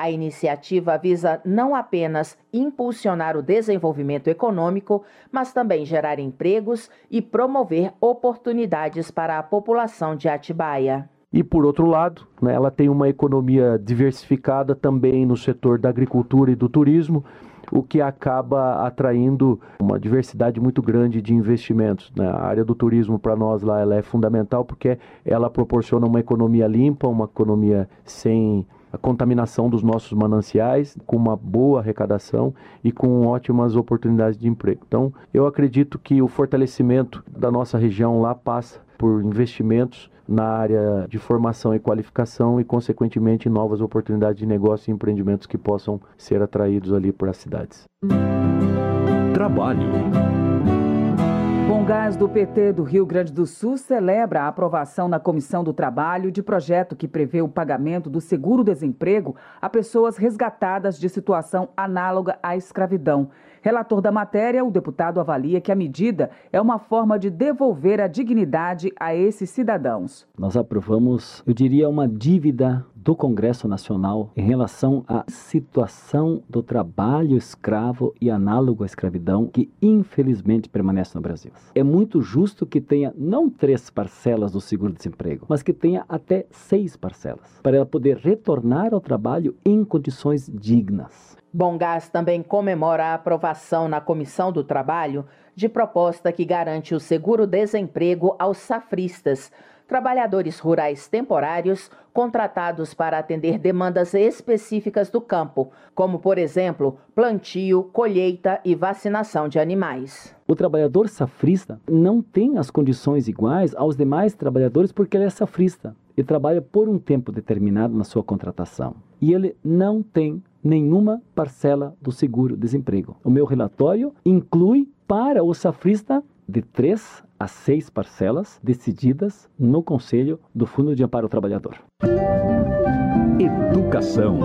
Speaker 33: A iniciativa visa não apenas impulsionar o desenvolvimento econômico, mas também gerar empregos e promover oportunidades para a população de Atibaia.
Speaker 38: E por outro lado, né, ela tem uma economia diversificada também no setor da agricultura e do turismo, o que acaba atraindo uma diversidade muito grande de investimentos. Né? A área do turismo para nós lá ela é fundamental porque ela proporciona uma economia limpa, uma economia sem a contaminação dos nossos mananciais, com uma boa arrecadação e com ótimas oportunidades de emprego. Então, eu acredito que o fortalecimento da nossa região lá passa por investimentos na área de formação e qualificação e, consequentemente, novas oportunidades de negócio e empreendimentos que possam ser atraídos ali para as cidades.
Speaker 39: Trabalho.
Speaker 32: Gás do PT do Rio Grande do Sul celebra a aprovação na Comissão do Trabalho de projeto que prevê o pagamento do seguro-desemprego a pessoas resgatadas de situação análoga à escravidão. Relator da matéria, o deputado avalia que a medida é uma forma de devolver a dignidade a esses cidadãos.
Speaker 40: Nós aprovamos, eu diria, uma dívida do Congresso Nacional em relação à situação do trabalho escravo e análogo à escravidão que infelizmente permanece no Brasil. É muito justo que tenha não três parcelas do seguro-desemprego, mas que tenha até seis parcelas, para ela poder retornar ao trabalho em condições dignas.
Speaker 33: Bom Gás também comemora a aprovação na Comissão do Trabalho de proposta que garante o seguro-desemprego aos safristas, trabalhadores rurais temporários contratados para atender demandas específicas do campo, como, por exemplo, plantio, colheita e vacinação de animais.
Speaker 40: O trabalhador safrista não tem as condições iguais aos demais trabalhadores porque ele é safrista e trabalha por um tempo determinado na sua contratação. E ele não tem nenhuma parcela do seguro-desemprego. O meu relatório inclui para o safrista de três a seis parcelas decididas no Conselho do Fundo de Amparo ao Trabalhador.
Speaker 39: Educação.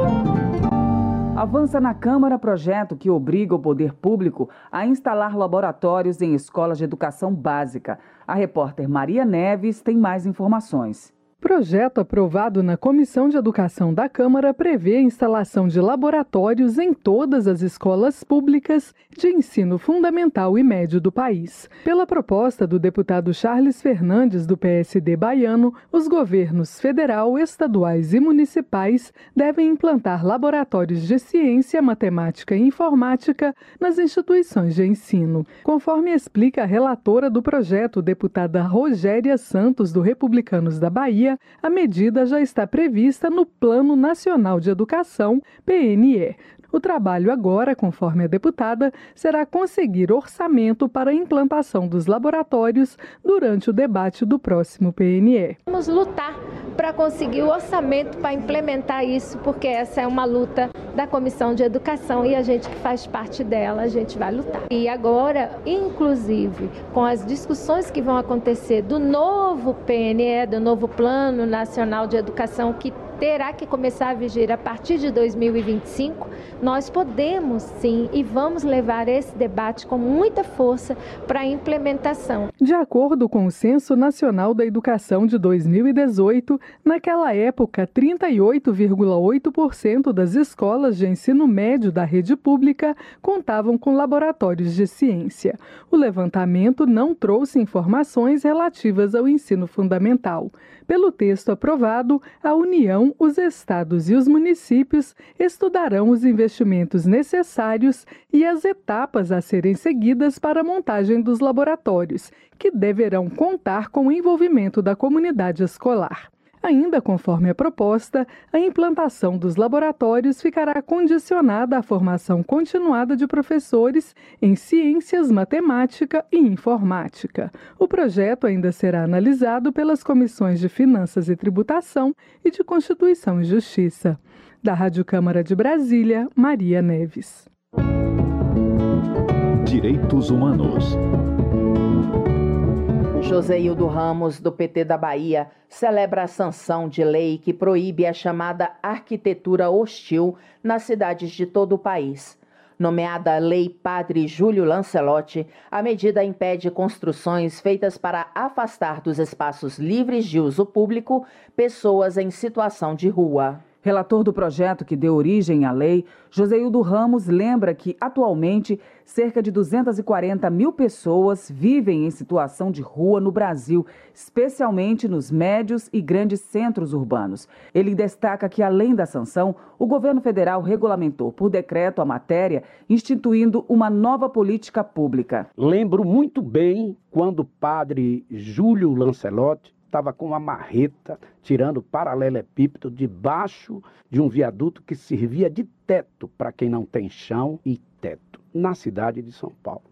Speaker 32: Avança na Câmara projeto que obriga o poder público a instalar laboratórios em escolas de educação básica. A repórter Maria Neves tem mais informações.
Speaker 41: Projeto aprovado na Comissão de Educação da Câmara prevê a instalação de laboratórios em todas as escolas públicas de ensino fundamental e médio do país. Pela proposta do deputado Charles Fernandes, do PSD baiano, os governos federal, estaduais e municipais devem implantar laboratórios de ciência, matemática e informática nas instituições de ensino. Conforme explica a relatora do projeto, deputada Rogéria Santos, do Republicanos da Bahia, a medida já está prevista no Plano Nacional de Educação, PNE. O trabalho agora, conforme a deputada, será conseguir orçamento para a implantação dos laboratórios durante o debate do próximo PNE.
Speaker 42: Vamos lutar para conseguir o orçamento para implementar isso, porque essa é uma luta da Comissão de Educação e a gente que faz parte dela, a gente vai lutar. E agora, inclusive, com as discussões que vão acontecer do novo PNE, do novo Plano Nacional de Educação, que terá que começar a vigir a partir de 2025, nós podemos sim e vamos levar esse debate com muita força para a implementação.
Speaker 41: De acordo com o Censo Nacional da Educação de 2018, naquela época, 38,8% das escolas de ensino médio da rede pública contavam com laboratórios de ciência. O levantamento não trouxe informações relativas ao ensino fundamental. Pelo texto aprovado, a União, os estados e os municípios estudarão os investimentos necessários e as etapas a serem seguidas para a montagem dos laboratórios, que deverão contar com o envolvimento da comunidade escolar. Ainda conforme a proposta, a implantação dos laboratórios ficará condicionada à formação continuada de professores em ciências, matemática e informática. O projeto ainda será analisado pelas comissões de Finanças e Tributação e de Constituição e Justiça. Da Rádio Câmara de Brasília, Maria Neves.
Speaker 39: Direitos Humanos.
Speaker 33: Joseildo Ramos, do PT da Bahia, celebra a sanção de lei que proíbe a chamada arquitetura hostil nas cidades de todo o país. Nomeada Lei Padre Júlio Lancelotti, a medida impede construções feitas para afastar dos espaços livres de uso público pessoas em situação de rua.
Speaker 32: Relator do projeto que deu origem à lei, Joseildo Ramos lembra que, atualmente, cerca de 240 mil pessoas vivem em situação de rua no Brasil, especialmente nos médios e grandes centros urbanos. Ele destaca que, além da sanção, o governo federal regulamentou por decreto a matéria, instituindo uma nova política pública.
Speaker 43: Lembro muito bem quando o padre Júlio Lancelotti estava com uma marreta tirando paralelepípedo debaixo de um viaduto que servia de teto para quem não tem chão e teto, na cidade de São Paulo.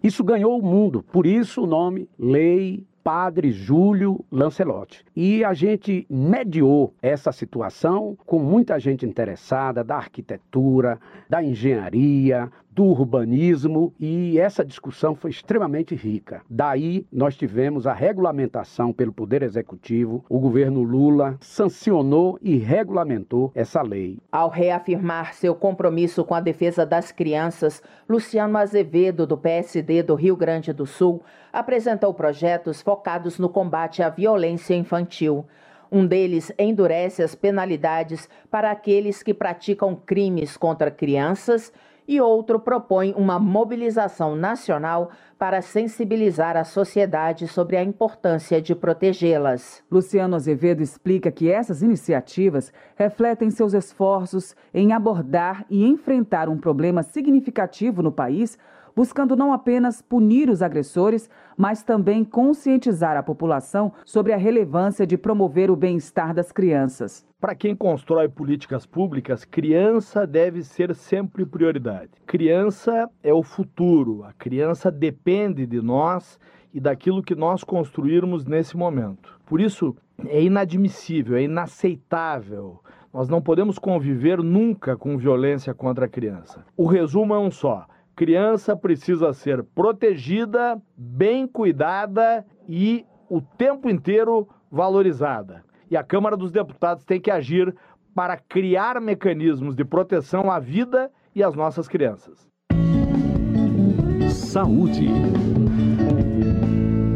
Speaker 43: Isso ganhou o mundo, por isso o nome Lei Padre Júlio Lancelotti. E a gente mediou essa situação com muita gente interessada da arquitetura, da engenharia, do urbanismo e essa discussão foi extremamente rica. Daí nós tivemos a regulamentação pelo Poder Executivo, o governo Lula sancionou e regulamentou essa lei.
Speaker 33: Ao reafirmar seu compromisso com a defesa das crianças, Luciano Azevedo, do PSD do Rio Grande do Sul, apresentou projetos focados no combate à violência infantil. Um deles endurece as penalidades para aqueles que praticam crimes contra crianças e outro propõe uma mobilização nacional para sensibilizar a sociedade sobre a importância de protegê-las.
Speaker 32: Luciano Azevedo explica que essas iniciativas refletem seus esforços em abordar e enfrentar um problema significativo no país buscando não apenas punir os agressores, mas também conscientizar a população sobre a relevância de promover o bem-estar das crianças.
Speaker 36: Para quem constrói políticas públicas, criança deve ser sempre prioridade. Criança é o futuro, a criança depende de nós e daquilo que nós construirmos nesse momento. Por isso, é inadmissível, é inaceitável. Nós não podemos conviver nunca com violência contra a criança. O resumo é um só criança precisa ser protegida, bem cuidada e o tempo inteiro valorizada. E a Câmara dos Deputados tem que agir para criar mecanismos de proteção à vida e às nossas crianças.
Speaker 39: Saúde.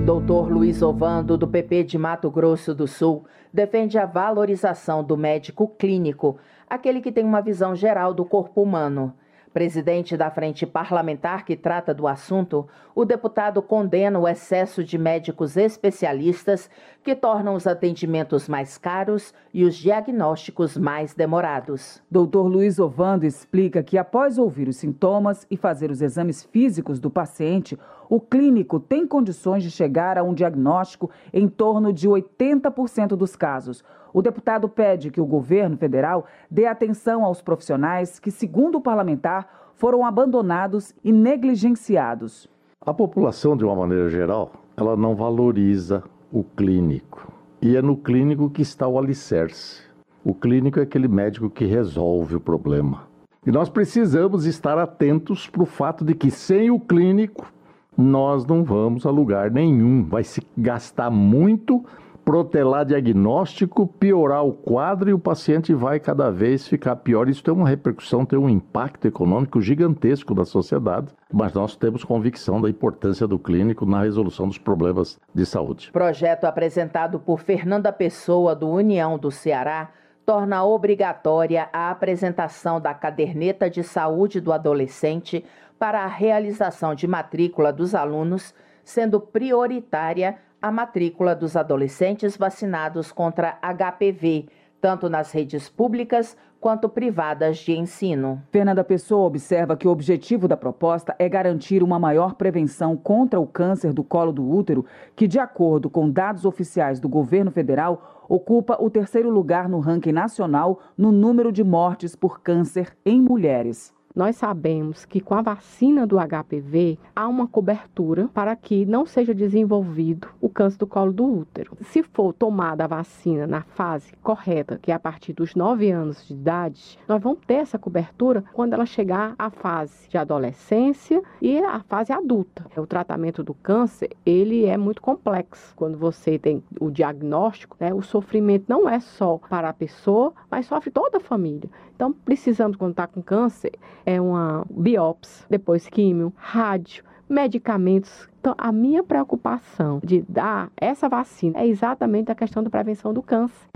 Speaker 33: Doutor Luiz Ovando, do PP de Mato Grosso do Sul, defende a valorização do médico clínico, aquele que tem uma visão geral do corpo humano. Presidente da frente parlamentar que trata do assunto, o deputado condena o excesso de médicos especialistas que tornam os atendimentos mais caros e os diagnósticos mais demorados.
Speaker 32: Doutor Luiz Ovando explica que, após ouvir os sintomas e fazer os exames físicos do paciente, o clínico tem condições de chegar a um diagnóstico em torno de 80% dos casos. O deputado pede que o governo federal dê atenção aos profissionais que, segundo o parlamentar, foram abandonados e negligenciados.
Speaker 44: A população, de uma maneira geral, ela não valoriza o clínico. E é no clínico que está o alicerce. O clínico é aquele médico que resolve o problema. E nós precisamos estar atentos para o fato de que sem o clínico nós não vamos a lugar nenhum. Vai se gastar muito protelar diagnóstico, piorar o quadro e o paciente vai cada vez ficar pior. Isso tem uma repercussão, tem um impacto econômico gigantesco da sociedade, mas nós temos convicção da importância do clínico na resolução dos problemas de saúde.
Speaker 33: Projeto apresentado por Fernanda Pessoa, do União do Ceará, torna obrigatória a apresentação da caderneta de saúde do adolescente para a realização de matrícula dos alunos, sendo prioritária a matrícula dos adolescentes vacinados contra HPV, tanto nas redes públicas quanto privadas de ensino.
Speaker 32: Fernanda Pessoa observa que o objetivo da proposta é garantir uma maior prevenção contra o câncer do colo do útero, que, de acordo com dados oficiais do governo federal, ocupa o terceiro lugar no ranking nacional no número de mortes por câncer em mulheres.
Speaker 45: Nós sabemos que com a vacina do HPV há uma cobertura para que não seja desenvolvido o câncer do colo do útero. Se for tomada a vacina na fase correta, que é a partir dos 9 anos de idade, nós vamos ter essa cobertura quando ela chegar à fase de adolescência e a fase adulta. O tratamento do câncer, ele é muito complexo. Quando você tem o diagnóstico, né, o sofrimento não é só para a pessoa, mas sofre toda a família. Então, precisamos, quando está com câncer, é uma biópsia, depois químio, rádio, medicamentos. Então, a minha preocupação de dar essa vacina é exatamente a questão da prevenção do câncer.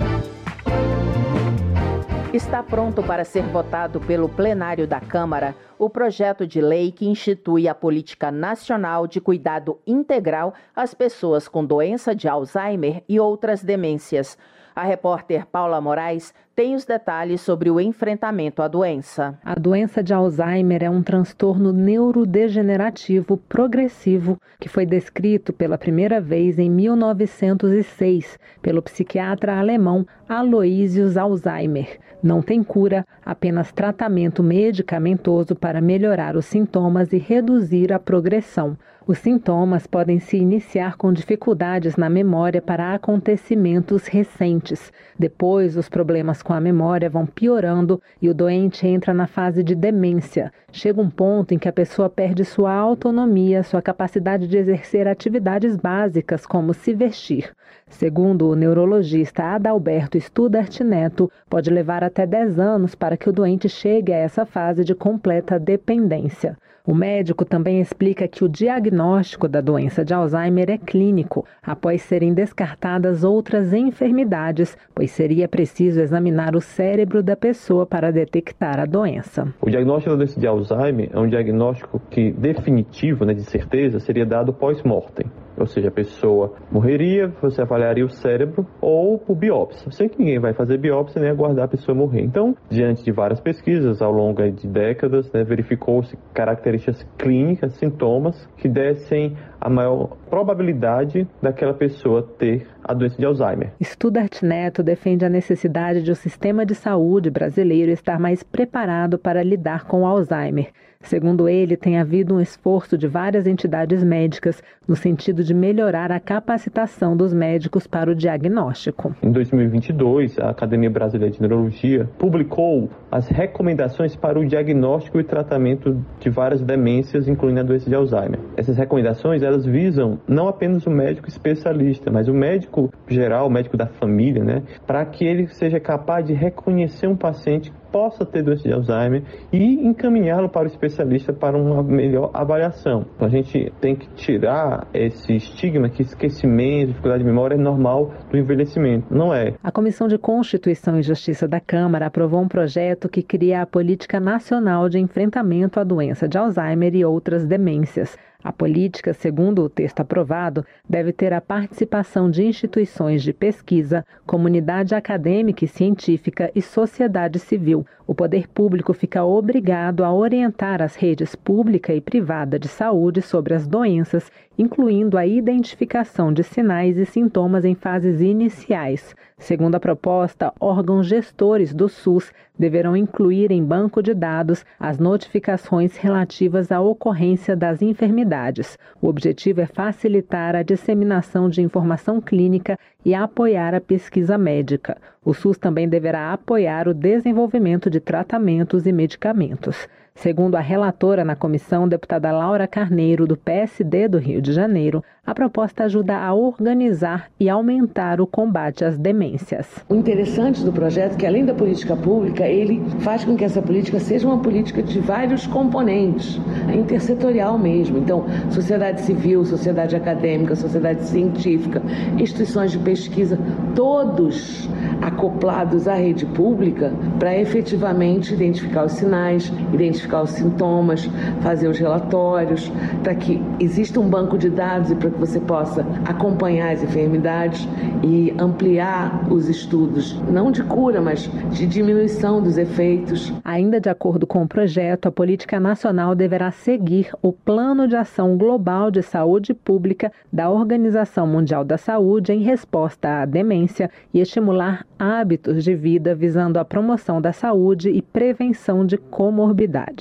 Speaker 33: Está pronto para ser votado pelo plenário da Câmara o projeto de lei que institui a Política Nacional de Cuidado Integral às pessoas com doença de Alzheimer e outras demências. A repórter Paula Moraes tem os detalhes sobre o enfrentamento à doença.
Speaker 46: A doença de Alzheimer é um transtorno neurodegenerativo progressivo que foi descrito pela primeira vez em 1906 pelo psiquiatra alemão Aloysius Alzheimer. Não tem cura, apenas tratamento medicamentoso para melhorar os sintomas e reduzir a progressão. Os sintomas podem se iniciar com dificuldades na memória para acontecimentos recentes. Depois, os problemas com a memória vão piorando e o doente entra na fase de demência. Chega um ponto em que a pessoa perde sua autonomia, sua capacidade de exercer atividades básicas, como se vestir. Segundo o neurologista Adalberto Studart Neto, pode levar até 10 anos para que o doente chegue a essa fase de completa dependência. O médico também explica que o diagnóstico da doença de Alzheimer é clínico, após serem descartadas outras enfermidades, pois seria preciso examinar o cérebro da pessoa para detectar a doença.
Speaker 24: O diagnóstico da doença de Alzheimer é um diagnóstico que definitivo, né, de certeza, seria dado pós-mortem. Ou seja, a pessoa morreria, você avaliaria o cérebro ou por biópsia. Sei que ninguém vai fazer biópsia nem aguardar a pessoa morrer. Então, diante de várias pesquisas ao longo de décadas, né, verificou-se características clínicas, sintomas que dessem a maior probabilidade daquela pessoa ter a doença de Alzheimer.
Speaker 46: Studart Neto defende a necessidade de o sistema de saúde brasileiro estar mais preparado para lidar com o Alzheimer. Segundo ele, tem havido um esforço de várias entidades médicas no sentido de melhorar a capacitação dos médicos para o diagnóstico.
Speaker 24: Em 2022, a Academia Brasileira de Neurologia publicou as recomendações para o diagnóstico e tratamento de várias demências, incluindo a doença de Alzheimer. Essas recomendações elas visam não apenas o médico especialista, mas o médico geral, o médico da família, né, para que ele seja capaz de reconhecer um paciente possa ter doença de Alzheimer e encaminhá-lo para o especialista para uma melhor avaliação. A gente tem que tirar esse estigma que esquecimento, dificuldade de memória é normal do envelhecimento. Não é.
Speaker 46: A Comissão de Constituição e Justiça da Câmara aprovou um projeto que cria a Política Nacional de Enfrentamento à Doença de Alzheimer e outras demências. A política, segundo o texto aprovado, deve ter a participação de instituições de pesquisa, comunidade acadêmica e científica e sociedade civil. O poder público fica obrigado a orientar as redes pública e privada de saúde sobre as doenças, incluindo a identificação de sinais e sintomas em fases iniciais. Segundo a proposta, órgãos gestores do SUS deverão incluir em banco de dados as notificações relativas à ocorrência das enfermidades. O objetivo é facilitar a disseminação de informação clínica e apoiar a pesquisa médica. O SUS também deverá apoiar o desenvolvimento de tratamentos e medicamentos. Segundo a relatora na comissão, deputada Laura Carneiro, do PSD do Rio de Janeiro, a proposta ajuda a organizar e aumentar o combate às demências.
Speaker 47: O interessante do projeto é que, além da política pública, ele faz com que essa política seja uma política de vários componentes, intersetorial mesmo. Então, sociedade civil, sociedade acadêmica, sociedade científica, instituições de pesquisa, todos acoplados à rede pública para efetivamente identificar os sinais, identificar os sintomas, fazer os relatórios, para que exista um banco de dados e para que você possa acompanhar as enfermidades e ampliar os estudos, não de cura, mas de diminuição dos efeitos.
Speaker 46: Ainda de acordo com o projeto, a política nacional deverá seguir o Plano de Ação Global de Saúde Pública da Organização Mundial da Saúde em resposta à demência e estimular hábitos de vida visando a promoção da saúde e prevenção de comorbidades.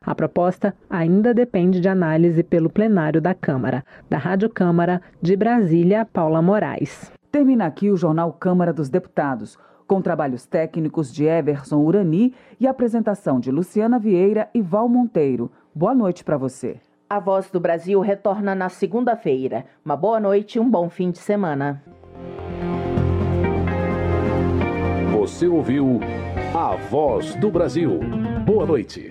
Speaker 46: A proposta ainda depende de análise pelo plenário da Câmara. Da Rádio Câmara, de Brasília, Paula Moraes.
Speaker 32: Termina aqui o Jornal Câmara dos Deputados, com trabalhos técnicos de Everson Urani e apresentação de Luciana Vieira e Val Monteiro. Boa noite para você.
Speaker 33: A Voz do Brasil retorna na segunda-feira. Uma boa noite e um bom fim de semana.
Speaker 31: Você ouviu A Voz do Brasil. Boa noite.